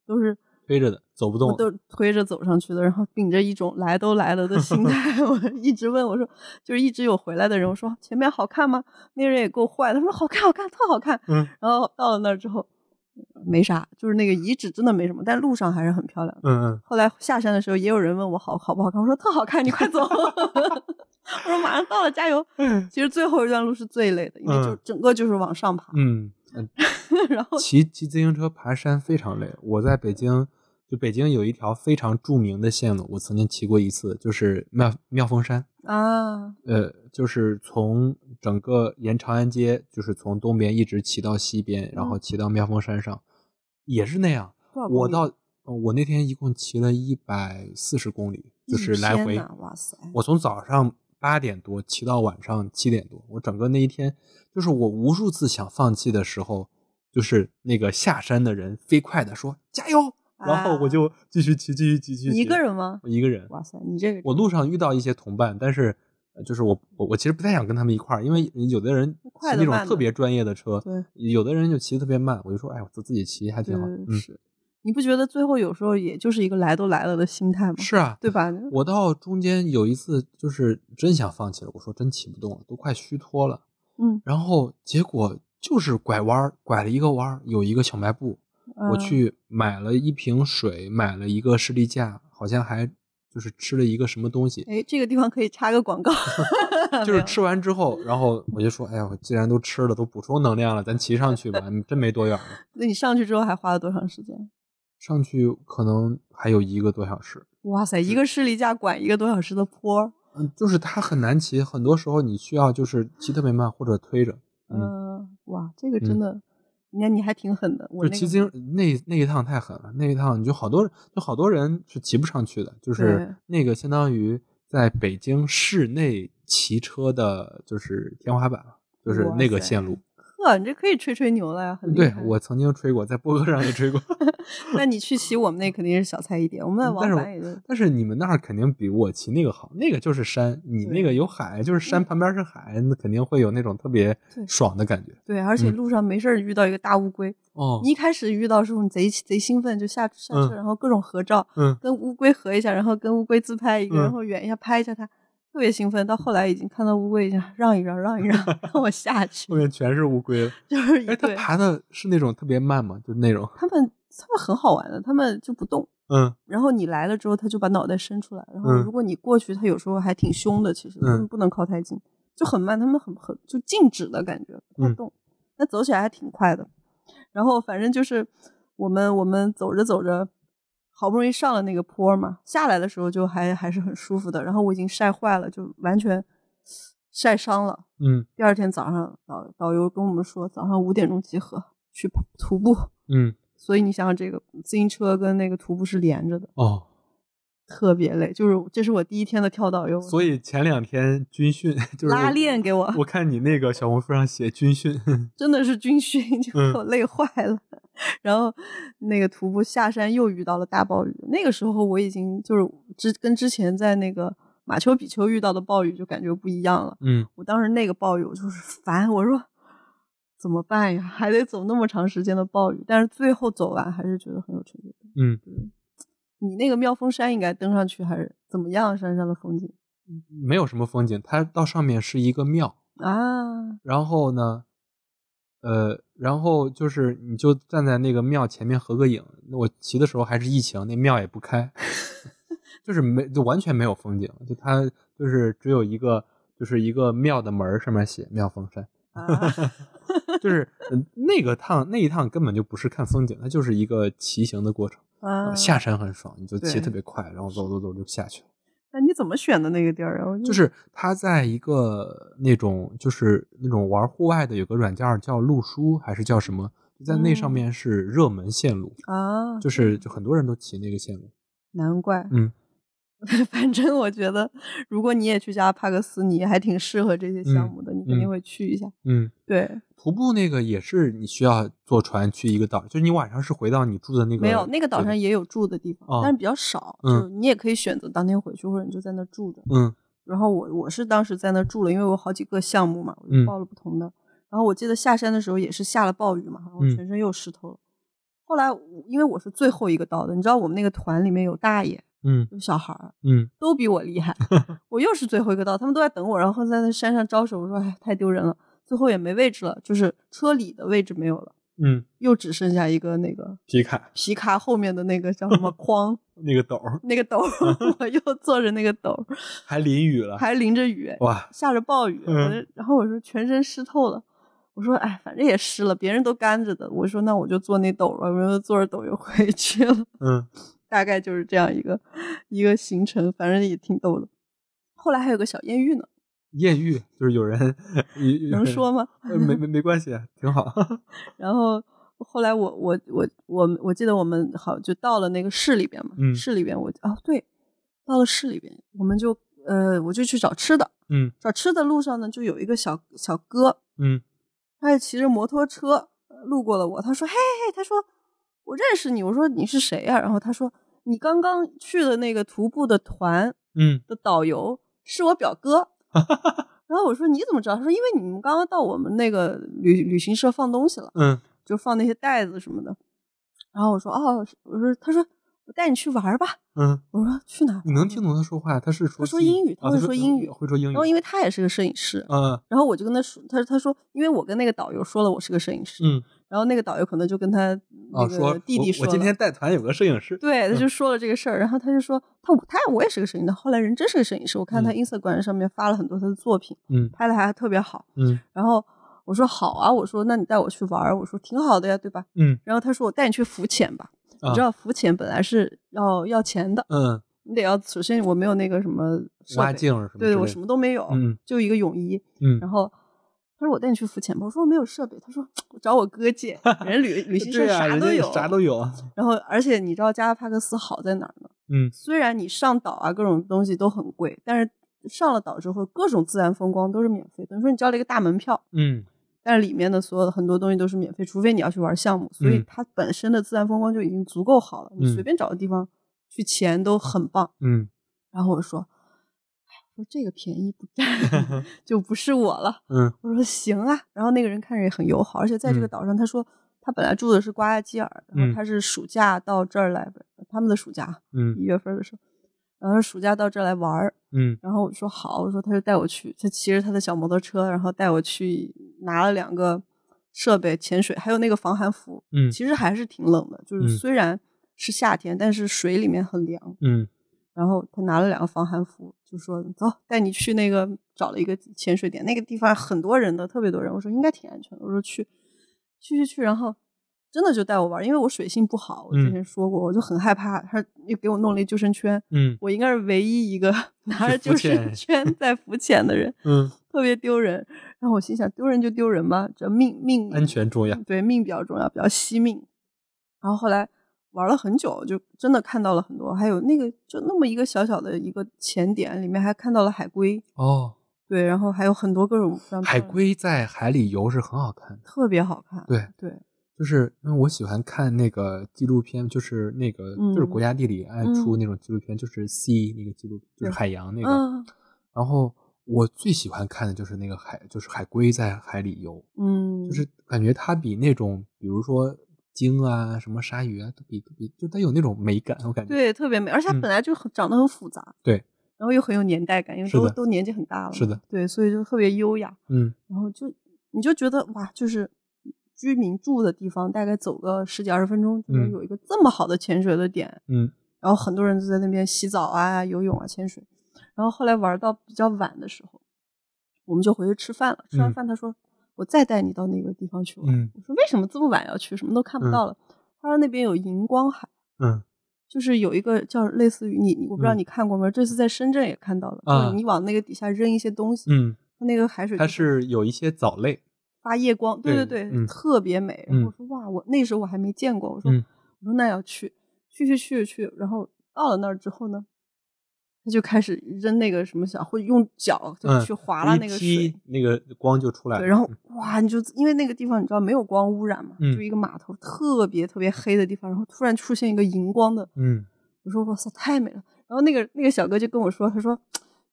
都是推着的，走不动，都推着走上去的。然后秉着一种来都来了的心态，<laughs> 我一直问我说，就是一直有回来的人，我说前面好看吗？那人也够坏，他说好看，好看，特好看。嗯。然后到了那儿之后。没啥，就是那个遗址真的没什么，但路上还是很漂亮。嗯嗯。后来下山的时候，也有人问我好好不好看，我说特好看，你快走。<laughs> 我说马上到了，加油。嗯。其实最后一段路是最累的，因为就整个就是往上爬。嗯。<laughs> 然后骑骑自行车爬山非常累。我在北京，就北京有一条非常著名的线路，我曾经骑过一次，就是妙妙峰山。啊。呃，就是从。整个沿长安街，就是从东边一直骑到西边，然后骑到妙峰山上，也是那样。我到我那天一共骑了一百四十公里，就是来回。哇塞！我从早上八点多骑到晚上七点多，我整个那一天，就是我无数次想放弃的时候，就是那个下山的人飞快的说加油，然后我就继续骑，继续骑，继续。一个人吗？我一个人。哇塞，你这个。我路上遇到一些同伴，但是。就是我我我其实不太想跟他们一块儿，因为有的人骑那种特别专业的车，对有的人就骑的特别慢，我就说，哎，我自自己骑还挺好。是，你不觉得最后有时候也就是一个来都来了的心态吗？是啊，对吧？我到中间有一次就是真想放弃了，我说真骑不动了，都快虚脱了。嗯，然后结果就是拐弯，拐了一个弯，有一个小卖部，我去买了一瓶水，买了一个士力架，好像还。就是吃了一个什么东西，哎，这个地方可以插个广告。<laughs> 就是吃完之后，然后我就说，哎呀，我既然都吃了，都补充能量了，咱骑上去吧。真没多远了。那你上去之后还花了多长时间？上去可能还有一个多小时。哇塞，一个士力架管一个多小时的坡。嗯，就是它很难骑，很多时候你需要就是骑特别慢或者推着。嗯，哇，这个真的。那你还挺狠的，我骑自行那那一趟太狠了，那一趟你就好多就好多人是骑不上去的，就是那个相当于在北京市内骑车的，就是天花板了，就是那个线路。呵，你这可以吹吹牛了呀，很对我曾经吹过，在播客上也吹过。<laughs> 那你去骑我们那肯定是小菜一碟，我们那往返也就。但是你们那儿肯定比我骑那个好，那个就是山，你那个有海，就是山旁边是海，那肯定会有那种特别爽的感觉。对，而且路上没事儿遇到一个大乌龟，哦，你一开始遇到时候你贼贼兴奋，就下下车，然后各种合照，嗯，跟乌龟合一下，然后跟乌龟自拍一个，然后远一下拍一下它。特别兴奋，到后来已经看到乌龟，已经 <laughs> 让一让，让一让，<laughs> 让我下去。后面全是乌龟，就是哎，它爬的是那种特别慢嘛？就是那种。他们他们很好玩的，他们就不动。嗯。然后你来了之后，他就把脑袋伸出来。然后如果你过去，他有时候还挺凶的。其实他们不能靠太近，就很慢。他们很很就静止的感觉，不动。那走起来还挺快的。然后反正就是我们我们走着走着。好不容易上了那个坡嘛，下来的时候就还还是很舒服的。然后我已经晒坏了，就完全晒伤了。嗯，第二天早上导导游跟我们说，早上五点钟集合去徒步。嗯，所以你想想，这个自行车跟那个徒步是连着的。哦。特别累，就是这是我第一天的跳导游，所以前两天军训 <laughs> 就是拉练给我。我看你那个小红书上写军训，<laughs> 真的是军训，就给我累坏了。<laughs> 然后那个徒步下山又遇到了大暴雨，那个时候我已经就是之跟之前在那个马丘比丘遇到的暴雨就感觉不一样了。嗯，我当时那个暴雨我就是烦，我说怎么办呀？还得走那么长时间的暴雨，但是最后走完还是觉得很有成就感。嗯。你那个妙峰山应该登上去还是怎么样？山上的风景，没有什么风景，它到上面是一个庙啊。然后呢，呃，然后就是你就站在那个庙前面合个影。我骑的时候还是疫情，那庙也不开，<laughs> 就是没就完全没有风景，就它就是只有一个就是一个庙的门上面写妙峰山，<laughs> 就是那个趟那一趟根本就不是看风景，它就是一个骑行的过程。下山很爽，你就骑特别快，然后走走走就下去了。那你怎么选的那个地儿啊？就是他在一个那种就是那种玩户外的有个软件叫路书还是叫什么？就在那上面是热门线路啊，就是就很多人都骑那个线路。难怪，嗯，<laughs> 反正我觉得，如果你也去加帕克斯，你还挺适合这些项目的，你肯定会去一下。嗯，对，徒步那个也是你需要坐船去一个岛，就是你晚上是回到你住的那个没有那个岛上也有住的地方，但是比较少。嗯，你也可以选择当天回去，或者你就在那住着。嗯，然后我我是当时在那住了，因为我好几个项目嘛，我就报了不同的。然后我记得下山的时候也是下了暴雨嘛，然后全身又湿透了。后来因为我是最后一个到的，你知道我们那个团里面有大爷。嗯，有小孩儿，嗯，都比我厉害。<laughs> 我又是最后一个到，他们都在等我，然后在那山上招手。我说：“哎，太丢人了。”最后也没位置了，就是车里的位置没有了。嗯，又只剩下一个那个皮卡，皮卡后面的那个叫什么 <laughs> 筐？那个斗，那个斗，<laughs> 我又坐着那个斗，还淋雨了，还淋着雨，哇，下着暴雨。然后我说全身湿透了。我说：“哎，反正也湿了，别人都干着的。”我说：“那我就坐那斗吧。”我就坐着斗又回去了。嗯。大概就是这样一个一个行程，反正也挺逗的。后来还有个小艳遇呢。艳遇就是有人能说吗？没没 <laughs> 没关系，挺好。<laughs> 然后后来我我我我我记得我们好就到了那个市里边嘛，市里边我哦对，到了市里边，我们就呃我就去找吃的，嗯，找吃的路上呢就有一个小小哥，嗯，他就骑着摩托车路过了我，他说嘿嘿，他说。我认识你，我说你是谁呀？然后他说你刚刚去的那个徒步的团，嗯，的导游是我表哥。<laughs> 然后我说你怎么知道？他说因为你们刚刚到我们那个旅旅行社放东西了，嗯，就放那些袋子什么的。然后我说哦，我说他说我带你去玩吧，嗯，我说去哪？你能听懂他说话？他是说他说英语，他会说英语，会说英语。然后因为他也是个摄影师，嗯，然后我就跟他说，他他说因为我跟那个导游说了我是个摄影师，嗯。然后那个导游可能就跟他那个弟弟说：“我今天带团有个摄影师。”对，他就说了这个事儿。然后他就说：“他他我也是个摄影师。”后来人真是个摄影师，我看他 Instagram 上面发了很多他的作品，嗯，拍的还特别好，嗯。然后我说：“好啊，我说那你带我去玩儿。”我说：“挺好的呀，对吧？”嗯。然后他说：“我带你去浮潜吧。”你知道浮潜本来是要要钱的，嗯，你得要首先我没有那个什么蛙镜什么，对我什么都没有，嗯，就一个泳衣，嗯，然后。他说：“我带你去浮潜吧。”我说：“我没有设备。”他说：“我找我哥借。<laughs> ”人旅旅行社啥都有，啥都有。然后，而且你知道加拉帕戈斯好在哪儿呢？嗯，虽然你上岛啊，各种东西都很贵，但是上了岛之后，各种自然风光都是免费。等于说你交了一个大门票，嗯，但是里面的所有的很多东西都是免费，除非你要去玩项目。所以它本身的自然风光就已经足够好了，你随便找个地方去潜都很棒。嗯，然后我说。说这个便宜不占，<laughs> 就不是我了。嗯，我说行啊。然后那个人看着也很友好，而且在这个岛上，他说他本来住的是瓜亚基尔，然后他是暑假到这儿来，他们的暑假，嗯，一月份的时候，然后暑假到这儿来玩儿，嗯。然后我说好，我说他就带我去，他骑着他的小摩托车，然后带我去拿了两个设备潜水，还有那个防寒服。嗯，其实还是挺冷的，就是虽然是夏天，但是水里面很凉。嗯。然后他拿了两个防寒服，就说：“走，带你去那个找了一个潜水点，那个地方很多人的，特别多人。”我说：“应该挺安全的。”我说：“去，去去去。”然后真的就带我玩，因为我水性不好，我之前说过，我就很害怕。他又给我弄了一救生圈，嗯，我应该是唯一一个 <laughs> 拿着救生圈 <laughs> 在浮潜的人，嗯，特别丢人。然后我心想：丢人就丢人吧，这命命安全重要，对命比较重要，比较惜命。然后后来。玩了很久，就真的看到了很多，还有那个就那么一个小小的一个浅点，里面还看到了海龟哦，对，然后还有很多各种海龟在海里游是很好看的，特别好看。对对，就是因为我喜欢看那个纪录片，就是那个就是国家地理爱出那种纪录片，就是 Sea 那个纪录片，就是海洋那个。然后我最喜欢看的就是那个海，就是海龟在海里游，嗯，就是感觉它比那种比如说。鲸啊，什么鲨鱼啊，都比都比，就它有那种美感，我感觉对，特别美，而且它本来就很长得很复杂，对，然后又很有年代感，因为都都年纪很大了，是的，对，所以就特别优雅，嗯，然后就你就觉得哇，就是居民住的地方，大概走个十几二十分钟就能有一个这么好的潜水的点，嗯，然后很多人都在那边洗澡啊、游泳啊、潜水，然后后来玩到比较晚的时候，我们就回去吃饭了，吃完饭他说。我再带你到那个地方去玩。我说为什么这么晚要去？什么都看不到了。他说那边有荧光海，嗯，就是有一个叫类似于你，我不知道嗯你看过吗？这次在深圳也看到了，就啊是你往那个底下扔一些东西，嗯，它那个海水它是有一些藻类，发夜光，对对对，嗯特别美。然嗯后我说哇，我那时候我还没见过，我说、嗯我说那要去，去去去去，然后到了那儿之后呢，他就开始扔那个什么小，会用脚就嗯，去划拉那个水。踢那个光就出来了。对，然后嗯哇，你就因为那个地方你知道没有光污染嘛，嗯就一个码头特别特别黑的地方，然后突然出现一个荧光的，嗯我说哇塞，太美了。然后那个那个小哥就跟我说，他说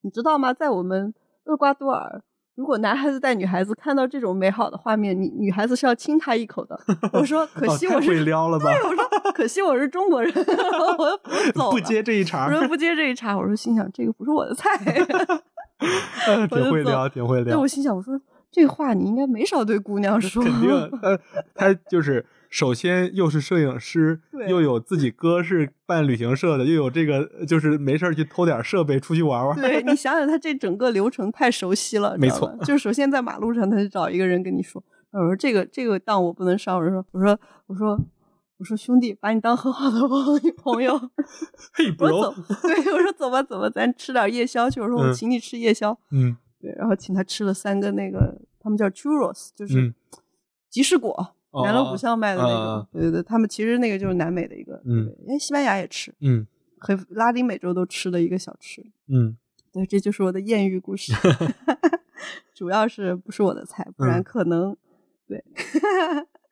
你知道吗，在我们厄瓜多尔，如果男孩子带女孩子看到这种美好的画面，女女孩子是要亲他一口的。我说可惜我是，会撩了吧？对，我说可惜我是中国人，<laughs> 我我走不接这一茬，我说不接这一茬，我说心想这个不是我的菜。<laughs> 挺会撩，挺会撩对我。心想，我说这个话你应该没少对姑娘说。肯定，呃，他就是首先又是摄影师，又有自己哥是办旅行社的，又有这个就是没事儿去偷点设备出去玩玩。对你想想，他这整个流程太熟悉了，<laughs> 没错就是首先在马路上，他就找一个人跟你说，我说这个这个当我不能上，我说我说我说我说兄弟，把你当很好的朋友朋友，<laughs> 嘿我走，对我说走吧走吧，咱吃点夜宵去，我说我嗯请你吃夜宵，嗯对，然后请他吃了三个那个他们叫 churros，就是嗯集市果。哦南锣鼓巷卖的那啊种，对对对，他们其实那个就是南美的一个，嗯，因为西班牙也吃，嗯和拉丁美洲都吃的一个小吃。嗯对，这就是我的艳遇故事，<laughs> 主要是不是我的菜，不然嗯可能、对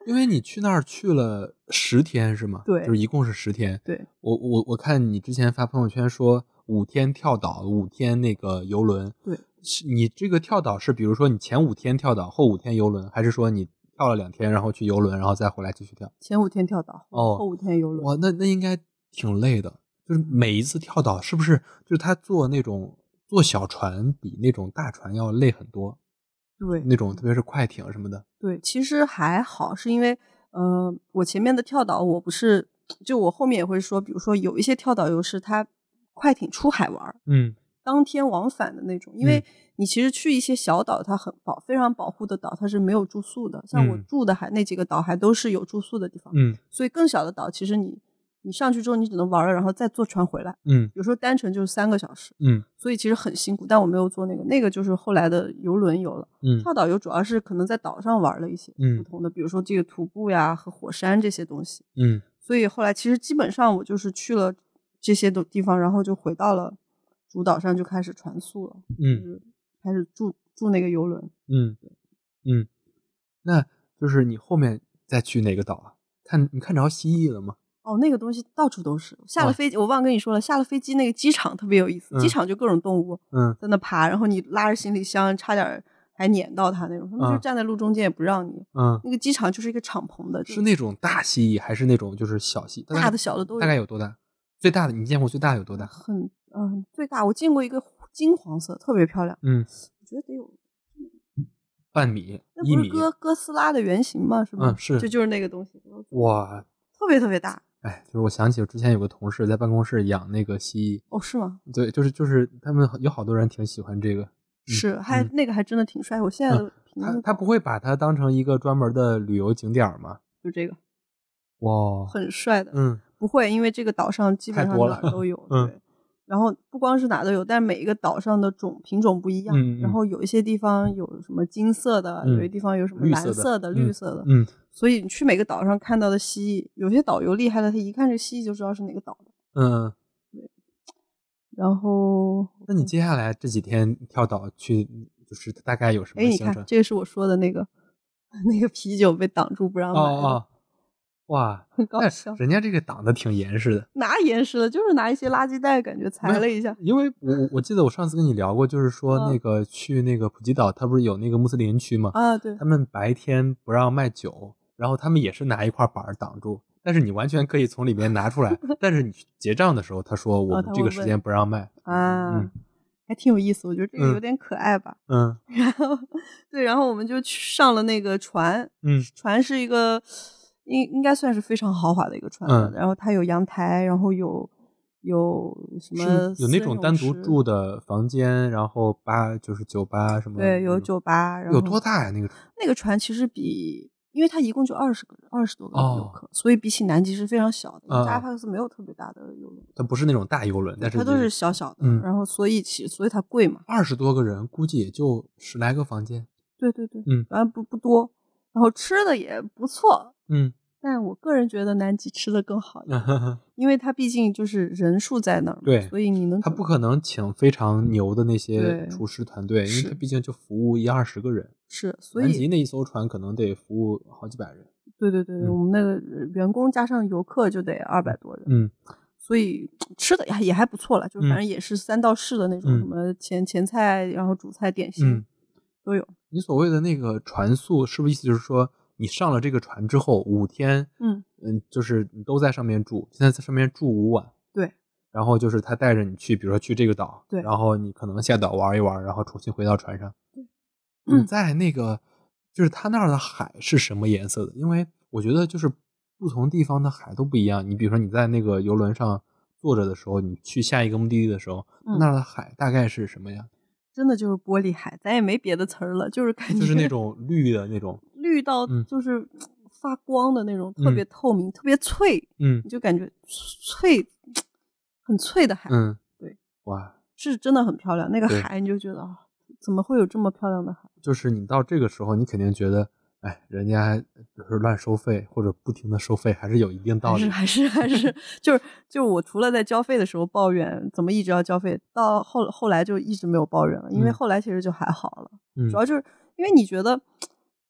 因为你去那儿去了十天是吗？对就是一共是十天。对我我我看你之前发朋友圈说五天跳岛，五天那个游轮。对，是你这个跳岛是比如说你前五天跳岛，后五天游轮，还是说你跳了两天然后去游轮，然后再回来继续跳？前五天跳岛，哦后五天游轮。哇，那那应该挺累的。就是每一次跳岛是不是就是他坐那种坐小船比那种大船要累很多？对那种特别是快艇什么的。对，其实还好，是因为呃，我前面的跳岛我不是，就我后面也会说，比如说有一些跳岛游是他快艇出海玩儿，嗯当天往返的那种，因为嗯。你其实去一些小岛，它很保非常保护的岛，它是没有住宿的。像我嗯。住的还那几个岛还都是有住宿的地方，嗯。所以更小的岛，其实你你上去之后你只能玩了，然后再坐船回来，嗯。有时候单程就是三个小时，嗯。所以其实很辛苦。但我没有坐那个，那个就是后来的游轮游了。嗯。跳岛游主要是可能在岛上玩了一些嗯。不同的，比如说这个徒步呀和火山这些东西。嗯。所以后来其实基本上我就是去了这些的地方，然后就回到了主岛上就开始船宿了，就嗯是开始住住那个游轮。嗯嗯，那就是你后面再去哪个岛啊？看你看着蜥蜴了吗？哦，那个东西到处都是。下了飞机，我忘跟你说了，下了飞机那个机场特别有意思，机嗯场就各种动物嗯在那爬，然后你拉着行李箱，差点还碾到它那种，他们就嗯站在路中间也不让你。嗯，那个机场就是一个敞篷的，是那种大蜥蜴还是那种就是小蜥？大的小的都有。大概有多大？最大的你见过最大的有多大？很嗯、最大我见过一个金黄色，特别漂亮，嗯，我觉得得有，半米那不是。哥哥斯拉的原型吗？是吗？嗯是就就是那个东西，哇，特别特别大。哎，就是我想起我之前有个同事在办公室养那个蜥蜴，哦，是吗？对，就是就是他们有好多人挺喜欢这个。是，还、嗯那个还真的挺帅。我现在的评论他他不会把它当成一个专门的旅游景点吗？就这个哇，很帅的，嗯不会，因为这个岛上基本上多哪儿都有，嗯对。然后不光是哪都有，但每一个岛上的种品种不一样。嗯嗯然后有一些地方有什么金色的，嗯有些地方有什么蓝色的、嗯绿色的。嗯所以你去每个岛上看到的蜥蜴，有些导游厉害的，他一看这蜥蜴就知道是哪个岛的。嗯，然后，那你接下来这几天跳岛去，就是大概有什么哎，你看这个是我说的那个 <laughs> 那个啤酒被挡住不让哦买哦，哦，哇，很搞但笑。人家这个挡的挺严实的。拿严实了，就是拿一些垃圾袋，感觉裁了一下。因为我我我记得我上次跟你聊过，就是说嗯那个去那个普吉岛，它不是有那个穆斯林区吗？啊，对他，们白天不让卖酒，然后他们也是拿一块板儿挡住，但是你完全可以从里面拿出来。<laughs> 但是你结账的时候，他说我哦们这个时间不让卖。啊，嗯还挺有意思，我觉得这个嗯有点可爱吧。嗯 <laughs> 然后，对，然后我们就去上了那个船，嗯船是一个应应该算是非常豪华的一个船了，嗯然后它有阳台，然后有有什么有那种单独住的房间，然后吧就是酒吧什么。对，有酒吧，然后有多大呀？那个那个船其实比因为它一共就二十个人，二十多个游客，所以比起南极是非常小的。加拉帕克斯没有特别大的游轮，它不是那种大游轮，但是它都是小小的。嗯，然后所以其所以它贵嘛。二十多个人，估计也就十来个房间。对对对，嗯，反正不不多，然后吃的也不错。嗯。但我个人觉得南极吃的更好一点，<laughs> 因为它毕竟就是人数在那儿，对，所以你能他不可能请非常牛的那些厨师团队，因为他毕竟就服务一二十个人，是，所以南极那一艘船可能得服务好几百人。对对对，我们那个员工加上游客就得二百多人，嗯，所以吃的也也还不错了，就反正也是三到四的那种，什么前前菜，然后主菜、点心都有。你所谓的那个船宿，是不是意思就是说？你上了这个船之后，五天，嗯嗯，就是你都在上面住，现在在上面住五晚，对。然后就是他带着你去，比如说去这个岛，对。然后你可能下岛玩一玩，然后重新回到船上。对。你在那个，就是他那儿的海是什么颜色的？因为我觉得就是不同地方的海都不一样。你比如说你在那个游轮上坐着的时候，你去下一个目的地的时候，那儿的海大概是什么样？真的就是玻璃海，咱也没别的词儿了，就是感觉就是那种绿的那种。<laughs> 绿到就是发光的那种，特别透明，特别脆，嗯，你就感觉脆，很脆的海，嗯，对，哇，是真的很漂亮。那个海你就觉得啊，怎么会有这么漂亮的海？就是你到这个时候，你肯定觉得，哎，人家就是乱收费或者不停的收费，还是有一定道理。还是还是 <laughs> 还是，就是就我除了在交费的时候抱怨怎么一直要交费，到后后来就一直没有抱怨了，因为后来其实就还好了。嗯，主要就是因为你觉得。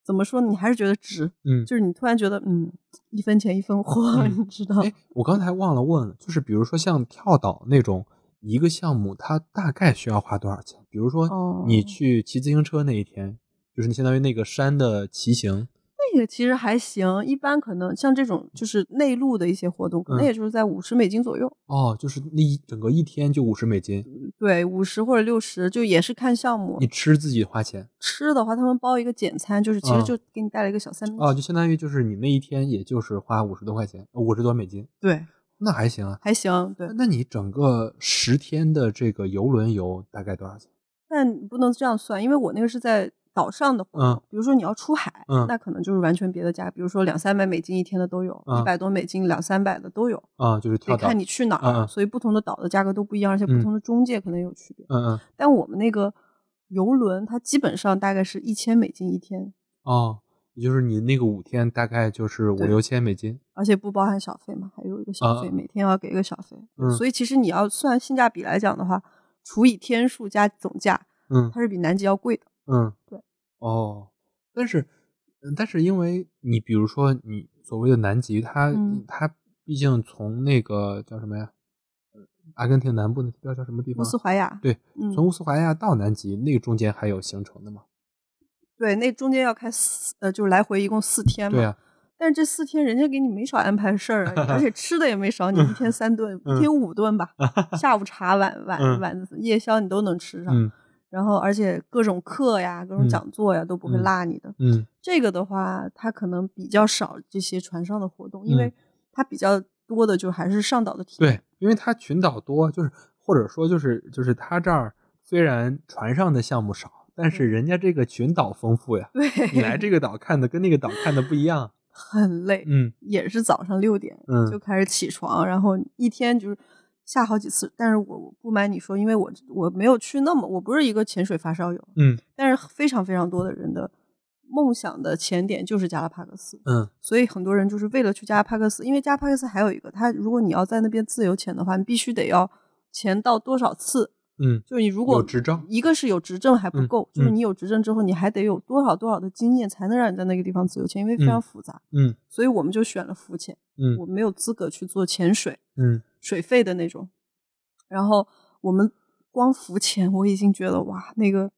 怎么说？你还是觉得值，嗯，就是你突然觉得，嗯，一分钱一分货，你知道？哎，我刚才忘了问了，就是比如说像跳岛那种一个项目，它大概需要花多少钱？比如说你去骑自行车那一天，就是你相当于那个山的骑行。那个其实还行，一般可能像这种就是内陆的一些活动，可能也就是在五十美金左右。哦，就是那一整个一天就五十美金。对，五十或者六十，就也是看项目。你吃自己花钱？吃的话，他们包一个简餐，就是其实就给你带了一个小三明治。哦，就相当于就是你那一天也就是花五十多块钱，五十多美金。对，那还行啊，还行。对，那你整个十天的这个游轮游大概多少钱？但不能这样算，因为我那个是在。岛上的活动，比如说你要出海，那可能就是完全别的价，比如说两三百美金一天的都有，一百多美金两三百的都有啊，就是得看你去哪儿，所以不同的岛的价格都不一样，而且不同的中介可能有区别。嗯嗯。但我们那个游轮，它基本上大概是一千美金一天。哦，也就是你那个五天大概就是五六千美金，而且不包含小费嘛，还有一个小费，每天要给一个小费。所以其实你要算性价比来讲的话，除以天数加总价，嗯，它是比南极要贵的。嗯，对。哦，但是，但是因为你比如说你所谓的南极，它它毕竟从那个叫什么呀，阿根廷南部那边叫什么地方？乌斯怀亚。对，从乌斯怀亚到南极，那个中间还有行程的吗？对，那中间要开四呃，就是来回一共四天嘛。对啊。但是这四天人家给你没少安排事儿啊，而且 <laughs> 吃的也没少，你一天三顿，一天五顿吧，<laughs> 下午茶、晚晚晚夜宵你都能吃上。然后，而且各种课呀、各种讲座呀都不会落你的。嗯，这个的话，它可能比较少这些船上的活动，因为它比较多的就还是上岛的体验。对，因为它群岛多，就是或者说就是就是它这儿虽然船上的项目少，但是人家这个群岛丰富呀。对，你来这个岛看的跟那个岛看的不一样。很累，嗯，也是早上六点就开始起床，然后一天就是。下好几次，但是我不瞒你说，因为我我没有去那么，我不是一个潜水发烧友，嗯，但是非常非常多的人的梦想的潜点就是加拉帕戈斯，嗯，所以很多人就是为了去加拉帕戈斯，因为加拉帕戈斯还有一个，它如果你要在那边自由潜的话，你必须得要潜到多少次，嗯，就是你如果有执照，一个是有执证还不够，就是你有执证之后，你还得有多少多少的经验才能让你在那个地方自由潜，因为非常复杂，嗯，所以我们就选了浮潜，嗯，我没有资格去做潜水，嗯，水费的那种。然后我们光浮潜，我已经觉得哇，那个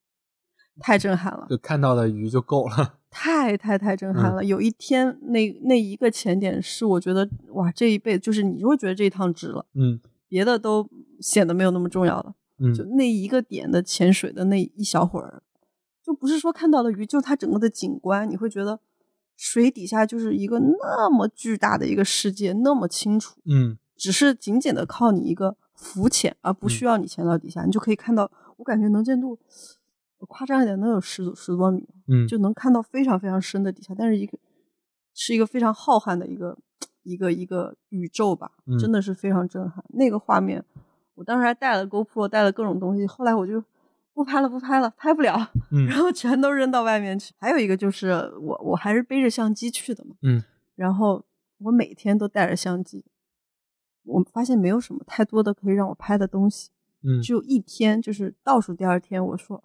太震撼了，就看到的鱼就够了，<laughs> 太太太震撼了。有一天，那那一个潜点是我觉得哇，这一辈子就是你会觉得这一趟值了，嗯，别的都显得没有那么重要了，嗯，就那一个点的潜水的那一小会儿，就不是说看到的鱼，就是它整个的景观，你会觉得水底下就是一个那么巨大的一个世界，那么清楚，嗯，只是仅仅的靠你一个。浮潜，而不需要你潜到底下，你就可以看到。我感觉能见度夸张一点，能有十十多米，嗯，就能看到非常非常深的底下。但是一个是一个非常浩瀚的一个一个一个宇宙吧，真的是非常震撼。那个画面，我当时还带了 GoPro，带了各种东西，后来我就不拍了，不拍了，拍不了，<laughs> 然后全都扔到外面去。还有一个就是我我还是背着相机去的嘛，嗯，然后我每天都带着相机，我发现没有什么太多的可以让我拍的东西，嗯，只有一天，就是倒数第二天，我说，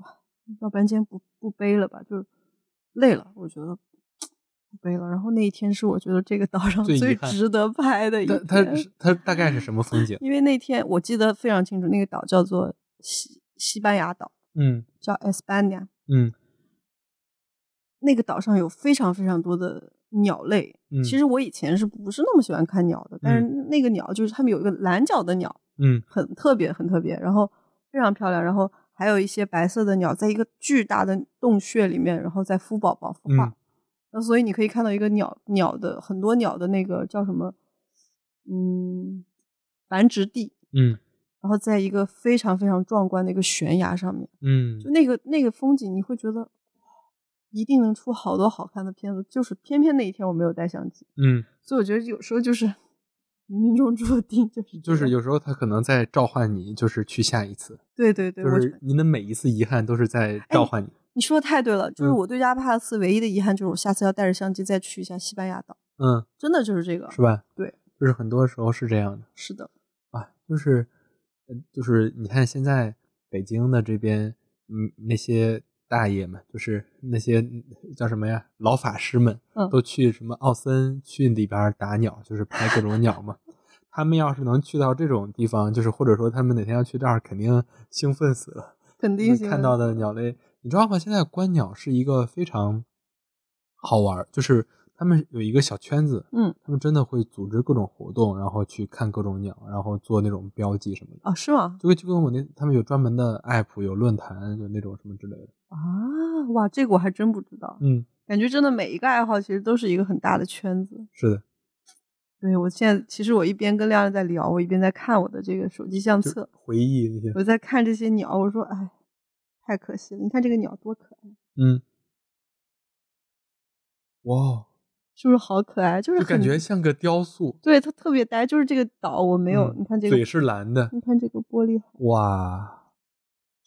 要不然今天不不背了吧，就是累了，我觉得。背了，然后那一天是我觉得这个岛 <laughs> 上最值得拍的一天。它它它大概是什么风景？<laughs> 因为那天我记得非常清楚，那个岛叫做西西班牙岛，嗯，叫 Espana，嗯，那个岛上有非常非常多的鸟类。其实我以前是不是那么喜欢看鸟的？但是那个鸟就是他们有一个蓝角的鸟，嗯，很特别，很特别，然后非常漂亮，然后还有一些白色的鸟在一个巨大的洞穴里面，然后在孵宝宝、孵化。那所以你可以看到一个鸟鸟的很多鸟的那个叫什么，嗯，繁殖地，嗯，然后在一个非常非常壮观的一个悬崖上面，嗯，就那个那个风景，你会觉得一定能出好多好看的片子。就是偏偏那一天我没有带相机，嗯，所以我觉得有时候就是冥冥中注定，就是就是有时候他可能在召唤你，就是去下一次。对对对，就是您的每一次遗憾都是在召唤你。你说的太对了，就是我对加帕斯唯一的遗憾就是我下次要带着相机再去一下西班牙岛。嗯，真的就是这个，是吧？对，就是很多时候是这样的。是的，啊，就是，就是你看现在北京的这边，嗯，那些大爷们，就是那些叫什么呀，老法师们，都去什么奥森去里边打鸟，就是拍各种鸟嘛。<laughs> 他们要是能去到这种地方，就是或者说他们哪天要去这儿，肯定兴奋死了。<laughs> 肯定看到的鸟类。你知道吗？现在观鸟是一个非常好玩，就是他们有一个小圈子，嗯，他们真的会组织各种活动，然后去看各种鸟，然后做那种标记什么的。啊，是吗？就跟就跟我那，他们有专门的 app，有论坛，有那种什么之类的。啊，哇，这个我还真不知道。嗯，感觉真的每一个爱好其实都是一个很大的圈子。是的。对，我现在其实我一边跟亮亮在聊，我一边在看我的这个手机相册，回忆那些。我在看这些鸟，我说，哎。太可惜了，你看这个鸟多可爱。嗯，哇，是不是好可爱？就是感觉像个雕塑。对，它特别呆。就是这个岛，我没有。你看这个嘴是蓝的。你看这个玻璃。哇，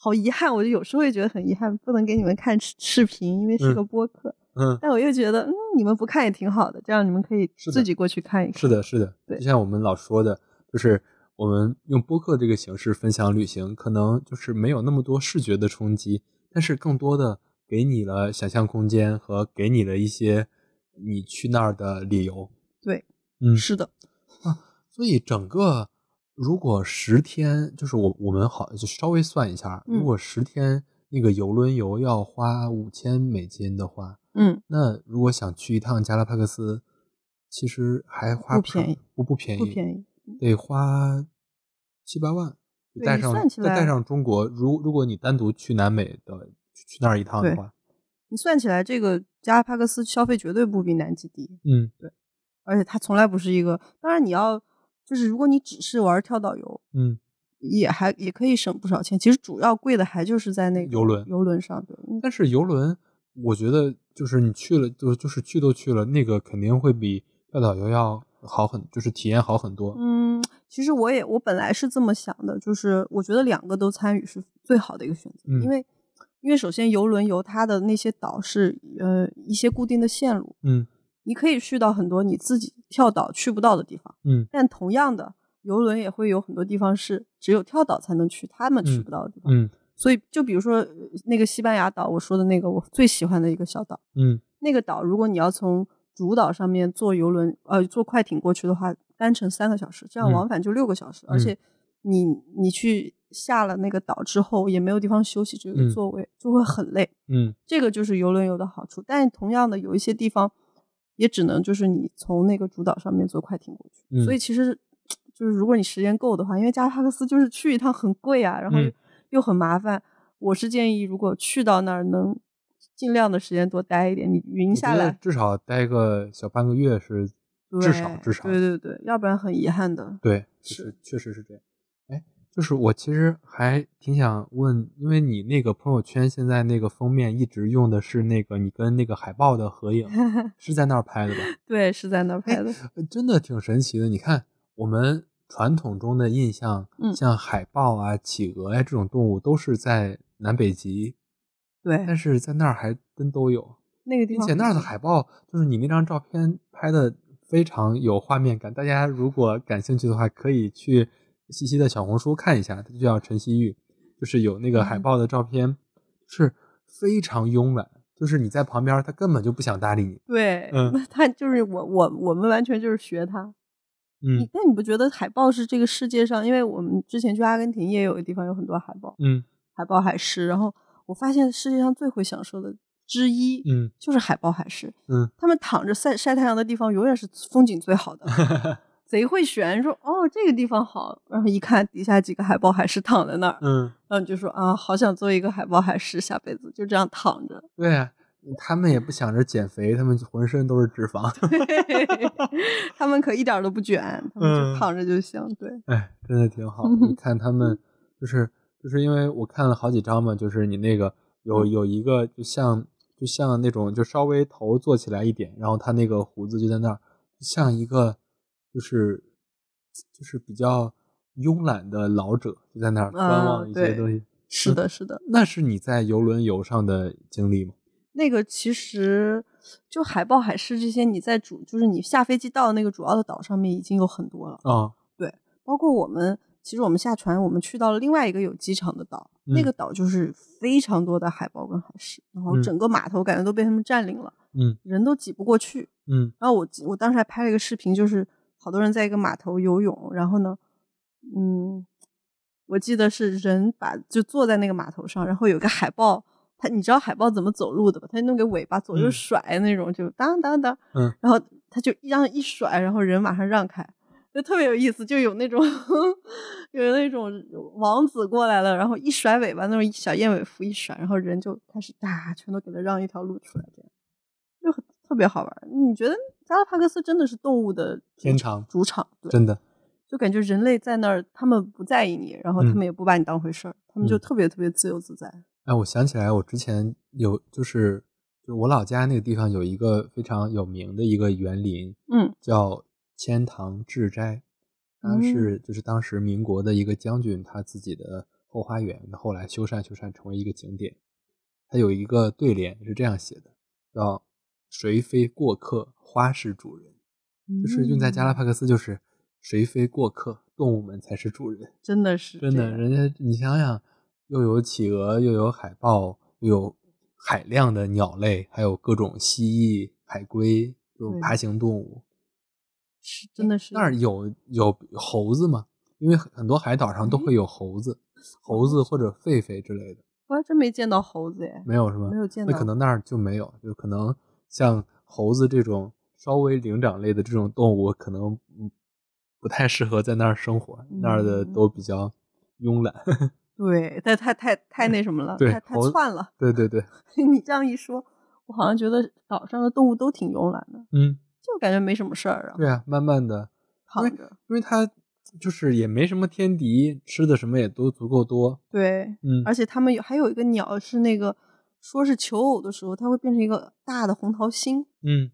好遗憾！我就有时候会觉得很遗憾，不能给你们看视频，因为是个播客。嗯。但我又觉得，嗯，你们不看也挺好的，这样你们可以自己过去看一看。是的，是的。对，就像我们老说的，就是。我们用播客这个形式分享旅行，可能就是没有那么多视觉的冲击，但是更多的给你了想象空间和给你了一些你去那儿的理由。对，嗯，是的啊，所以整个如果十天，就是我我们好就稍微算一下，如果十天那个游轮游要花五千美金的话，嗯，那如果想去一趟加拉帕克斯，其实还花不便宜，不不便宜，不便宜。得花七八万，带上再带上中国，如如果你单独去南美的去那儿一趟的话，你算起来这个加拉帕克斯消费绝对不比南极低。嗯，对，而且它从来不是一个，当然你要就是如果你只是玩跳岛游，嗯，也还也可以省不少钱。其实主要贵的还就是在那个游轮游轮上，对。但是游轮，我觉得就是你去了，就就是去都去了，那个肯定会比跳岛游要。好很，就是体验好很多。嗯，其实我也我本来是这么想的，就是我觉得两个都参与是最好的一个选择，因为因为首先游轮游它的那些岛是呃一些固定的线路，嗯，你可以去到很多你自己跳岛去不到的地方，嗯，但同样的游轮也会有很多地方是只有跳岛才能去，他们去不到的地方，嗯，所以就比如说那个西班牙岛，我说的那个我最喜欢的一个小岛，嗯，那个岛如果你要从主岛上面坐游轮，呃，坐快艇过去的话，单程三个小时，这样往返就六个小时。而且你你去下了那个岛之后，也没有地方休息，只有座位，就会很累。嗯，这个就是游轮游的好处。但同样的，有一些地方也只能就是你从那个主岛上面坐快艇过去。所以其实就是如果你时间够的话，因为加拉帕克斯就是去一趟很贵啊，然后又很麻烦。我是建议，如果去到那儿能。尽量的时间多待一点，你匀下来，至少待个小半个月是至少至少，对对对，要不然很遗憾的。对，是确实是这样。哎，就是我其实还挺想问，因为你那个朋友圈现在那个封面一直用的是那个你跟那个海豹的合影，<laughs> 是在那儿拍的吧？<laughs> 对，是在那儿拍的。真的挺神奇的。你看，我们传统中的印象，像海豹啊、企鹅呀这种动物，都是在南北极。对，但是在那儿还真都有那个地方，并且那儿的海豹，就是你那张照片拍的非常有画面感。大家如果感兴趣的话，可以去。西西的小红书看一下，他就叫陈曦玉，就是有那个海报的照片，是非常慵懒，就是你在旁边，他根本就不想搭理你。对，嗯，他就是我，我我们完全就是学他。嗯，但你不觉得海报是这个世界上？因为我们之前去阿根廷也有个地方有很多海报，嗯，海报海狮，然后我发现世界上最会享受的之一，嗯，就是海豹海狮，嗯，他们躺着晒晒太阳的地方永远是风景最好的。<laughs> 贼会选，说哦这个地方好，然后一看底下几个海豹海狮躺在那儿，嗯，然后你就说啊，好想做一个海豹海狮，下辈子就这样躺着。对啊，他们也不想着减肥，他们浑身都是脂肪，<laughs> 他们可一点都不卷，他们就躺着就行。对，哎，真的挺好。你看他们，<laughs> 就是就是因为我看了好几张嘛，就是你那个有有一个就像就像那种就稍微头坐起来一点，然后他那个胡子就在那儿，像一个。就是就是比较慵懒的老者，就在那儿观望一些东西。是的，是的。那是你在游轮游上的经历吗？那个其实就海豹、海狮这些，你在主就是你下飞机到那个主要的岛上面已经有很多了啊。对，包括我们，其实我们下船，我们去到了另外一个有机场的岛，那个岛就是非常多的海豹跟海狮，然后整个码头感觉都被他们占领了，嗯，人都挤不过去，嗯。然后我我当时还拍了一个视频，就是。好多人在一个码头游泳，然后呢，嗯，我记得是人把就坐在那个码头上，然后有个海豹，它你知道海豹怎么走路的吧？它弄个尾巴左右甩那种，就当当当，嗯，然后它就一让一甩，然后人马上让开，就特别有意思，就有那种 <laughs> 有那种王子过来了，然后一甩尾巴，那种小燕尾服一甩，然后人就开始哒，全都给他让一条路出来，这样就很特别好玩。你觉得？加拉帕戈斯真的是动物的天堂主场，真的，就感觉人类在那儿，他们不在意你，然后他们也不把你当回事儿，他们就特别特别自由自在。哎，我想起来，我之前有就是就是我老家那个地方有一个非常有名的一个园林，嗯，叫千塘智斋，它是就是当时民国的一个将军他自己的后花园，后来修缮修缮成为一个景点。它有一个对联是这样写的，叫“谁非过客”。花是主人，就是用在加拉帕克斯，就是谁非过客，动物们才是主人。真的是，真的，人家你想想，又有企鹅，又有海豹，又有海量的鸟类，还有各种蜥蜴、海龟这种爬行动物。是，真的是。那儿有有猴子吗？因为很多海岛上都会有猴子，猴子或者狒狒之类的。我还真没见到猴子耶。没有是吗？没有见到。那可能那儿就没有，就可能像猴子这种。稍微灵长类的这种动物可能不太适合在那儿生活，那儿的都比较慵懒。<laughs> 对，太太太太那什么了，太太窜了。对对对，<laughs> 你这样一说，我好像觉得岛上的动物都挺慵懒的。嗯，就感觉没什么事儿啊。对啊，慢慢的躺着，因为它就是也没什么天敌，吃的什么也都足够多。对，嗯，而且他们有还有一个鸟是那个，说是求偶的时候，它会变成一个大的红桃心。嗯。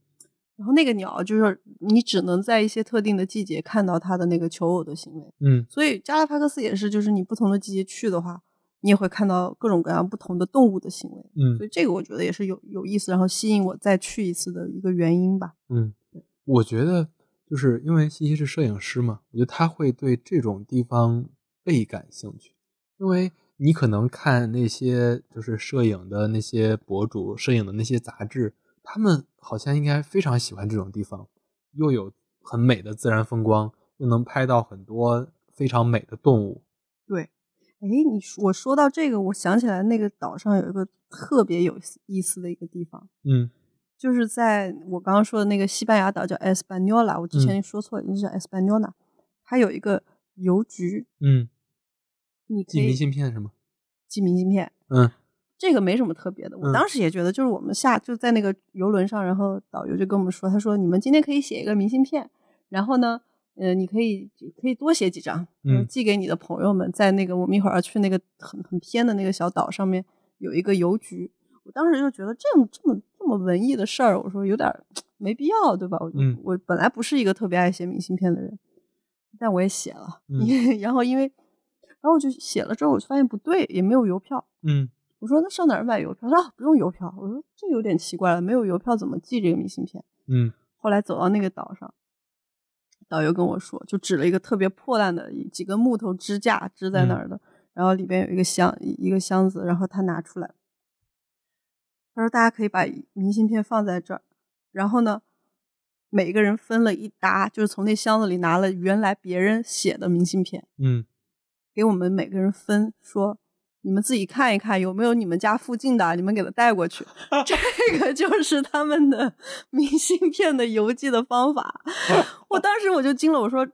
然后那个鸟就是你只能在一些特定的季节看到它的那个求偶的行为，嗯，所以加拉帕克斯也是，就是你不同的季节去的话，你也会看到各种各样不同的动物的行为，嗯，所以这个我觉得也是有有意思，然后吸引我再去一次的一个原因吧。嗯，我觉得就是因为西西是摄影师嘛，我觉得他会对这种地方倍感兴趣，因为你可能看那些就是摄影的那些博主，摄影的那些杂志。他们好像应该非常喜欢这种地方，又有很美的自然风光，又能拍到很多非常美的动物。对，哎，你我说到这个，我想起来那个岛上有一个特别有意思的一个地方，嗯，就是在我刚刚说的那个西班牙岛叫 Española，我之前说错了，应该是 Española，它有一个邮局，嗯，你寄明信片是吗？寄明信片，嗯。这个没什么特别的，我当时也觉得，就是我们下就在那个游轮上，然后导游就跟我们说，他说你们今天可以写一个明信片，然后呢，呃，你可以可以多写几张，嗯寄给你的朋友们，在那个我们一会儿要去那个很很偏的那个小岛上面有一个邮局。我当时就觉得这样这么这么文艺的事儿，我说有点儿没必要，对吧？我、嗯我本来不是一个特别爱写明信片的人，但我也写了，<laughs> 然后因为然后我就写了之后，我就发现不对，也没有邮票。嗯我说那上哪儿买邮票？他说、啊、不用邮票。我说这有点奇怪了，没有邮票怎么寄这个明信片？嗯后来走到那个岛上，导游跟我说，就指了一个特别破烂的几根木头支架支在那儿的，然后里边有一个箱一一个箱子，然后他拿出来，他说大家可以把明信片放在这儿，然后呢，每个人分了一沓，就是从那箱子里拿了原来别人写的明信片，嗯给我们每个人分，说你们自己看一看有没有你们家附近的，你们给他带过去。<laughs> 这个就是他们的 <laughs> 明信片的邮寄的方法。<laughs> 我当时我就惊了，我说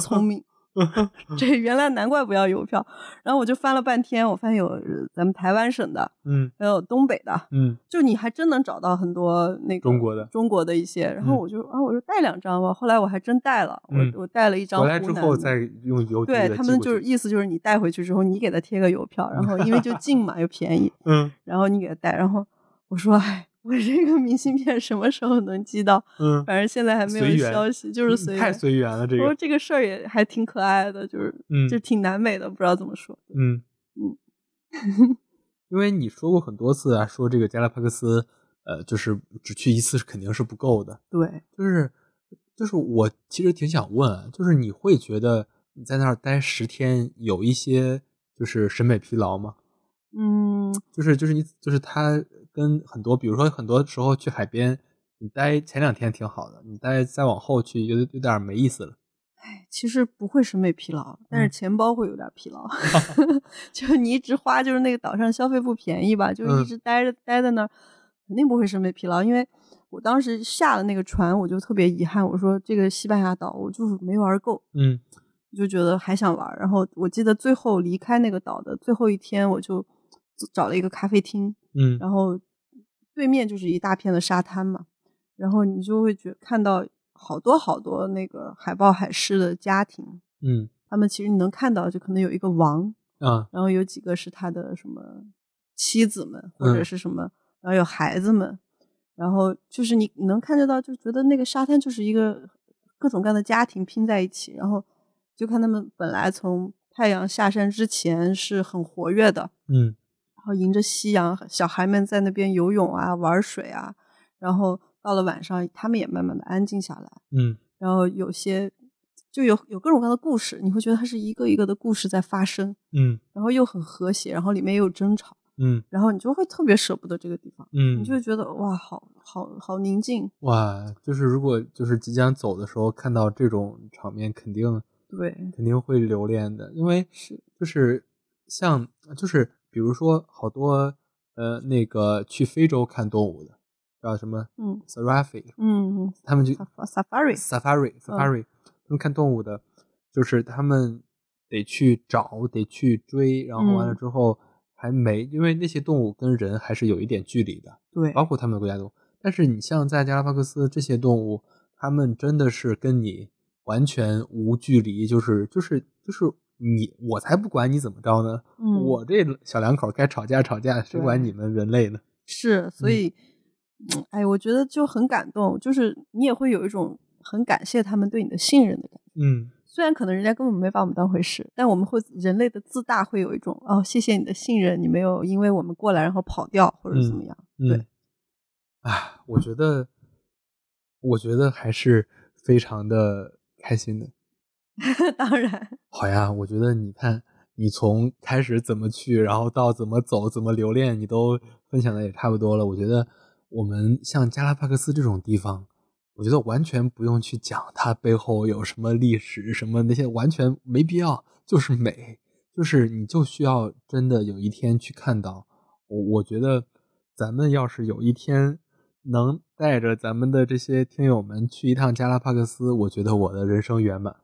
聪明，<laughs> 这原来难怪不要邮票。然后我就翻了半天，我发现有呃咱们台湾省的，嗯还有东北的，嗯就你还真能找到很多那个中国的中国的一些。然后嗯我就啊，我就带两张吧。后来我还真带了，我嗯我带了一张回来之后再用邮对他们就是意思就是你带回去之后，你给他贴个邮票，然后因为就近嘛又便宜，<laughs> 嗯然后你给他带。然后我说，哎，我这个明信片什么时候能寄到？嗯，反正现在还没有消息，就是随太。随缘了这个我说这个事儿也还挺可爱的，就是嗯就挺南美的，不知道怎么说。嗯嗯，<laughs> 因为你说过很多次啊，说这个加拉帕克斯，呃，就是只去一次是肯定是不够的。对，就是就是我其实挺想问啊，就是你会觉得你在那儿待十天有一些就是审美疲劳吗？嗯，就是就是你就是他跟很多，比如说很多时候去海边，你待前两天挺好的，你待再往后去有有点没意思了。哎其实不会审美疲劳，但是嗯钱包会有点疲劳。<laughs> <laughs> 就是你一直花，就是那个岛上消费不便宜吧，就一嗯直待着、待在那儿，肯定不会审美疲劳。因为我当时下了那个船，我就特别遗憾，我说这个西班牙岛我就是没玩够，嗯就觉得还想玩。然后我记得最后离开那个岛的最后一天，我就找了一个咖啡厅，嗯。然后对面就是一大片的沙滩嘛，然后你就会觉看到好多好多那个海豹海狮的家庭，嗯。他们其实你能看到，就可能有一个王，啊。然后有几个是他的什么妻子们或者嗯。是什么，然后有孩子们，然后就是你你能看得到，就觉得那个沙滩就是一个各种各样的家庭拼在一起，然后就看他们本来从太阳下山之前是很活跃的，嗯然后迎着夕阳，小孩们在那边游泳啊、玩水啊，然后到了晚上，他们也慢慢的安静下来。嗯。然后有些就有有各种各样的故事，你会觉得它是一个一个的故事在发生，嗯。然后又很和谐，然后里面也有争吵，嗯。然后你就会特别舍不得这个地方，嗯，你就会觉得哇，好好好宁静，哇，就是如果就是即将走的时候看到这种场面，肯定对，肯定会留恋的，因为是。就是像就是比如说好多呃那个去非洲看动物的，叫什么嗯。Safari，嗯嗯他们就，Saf- safari，safari safari，他们看动物的，就是他们得去找，得去追，然后完了嗯。之后还没，因为那些动物跟人还是有一点距离的，对，包括他们的国家动物。但是你像在加拉帕戈斯这些动物，它们真的是跟你完全无距离，就是就是就是你，我才不管你怎么着呢，嗯我这小两口该吵架吵架，谁管你们人类呢？是，所嗯以，嗯哎，我觉得就很感动，就是你也会有一种很感谢他们对你的信任的感觉。嗯虽然可能人家根本没把我们当回事，但我们会人类的自大会有一种哦，谢谢你的信任，你没有因为我们过来然后跑掉或者怎么样。对嗯，啊，我觉得，我觉得还是非常的开心的。<laughs> 当然，好呀，我觉得你看，你从开始怎么去，然后到怎么走，怎么留恋，你都分享的也差不多了。我觉得我们像加拉帕克斯这种地方，我觉得完全不用去讲它背后有什么历史，什么那些完全没必要，就是美，就是你就需要真的有一天去看到。我我觉得咱们要是有一天能带着咱们的这些听友们去一趟加拉帕克斯，我觉得我的人生圆满。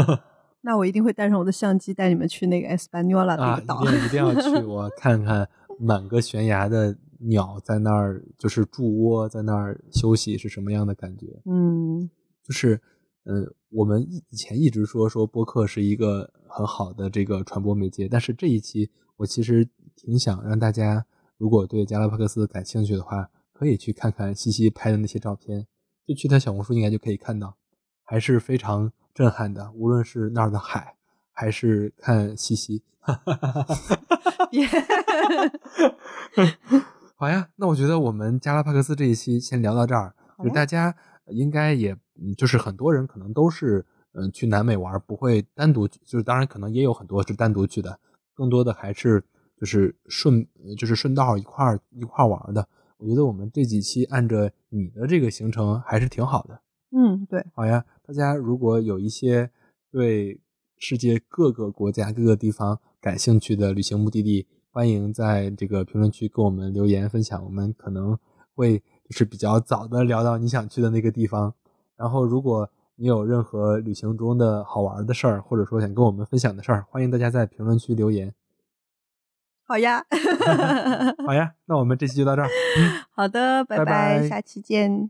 <laughs> 那我一定会带上我的相机，带你们去那个 Espanola 的啊，一个岛。一定一定要去，<laughs> 我看看满个悬崖的鸟在那儿，就是筑窝在那儿休息是什么样的感觉。嗯，就是，呃，我们以以前一直说说播客是一个很好的这个传播媒介，但是这一期我其实挺想让大家，如果对加拉帕克斯感兴趣的话，可以去看看西西拍的那些照片，就去他小红书应该就可以看到，还是非常震撼的，无论是那儿的海，还是看西西。<laughs> <laughs> 好呀，那我觉得我们加拉帕克斯这一期先聊到这儿。就大家应该也，就是很多人可能都是，嗯，去南美玩不会单独，就是当然可能也有很多是单独去的，更多的还是就是顺，就是顺道一块儿一块儿玩的。我觉得我们这几期按着你的这个行程还是挺好的。嗯，对。好呀，大家如果有一些对世界各个国家各个地方感兴趣的旅行目的地，欢迎在这个评论区给我们留言分享，我们可能会。就是比较早的聊到你想去的那个地方，然后如果你有任何旅行中的好玩的事儿，或者说想跟我们分享的事儿，欢迎大家在评论区留言。好呀，<laughs> 好呀，那我们这期就到这儿。<laughs> 好的，拜拜，下期见。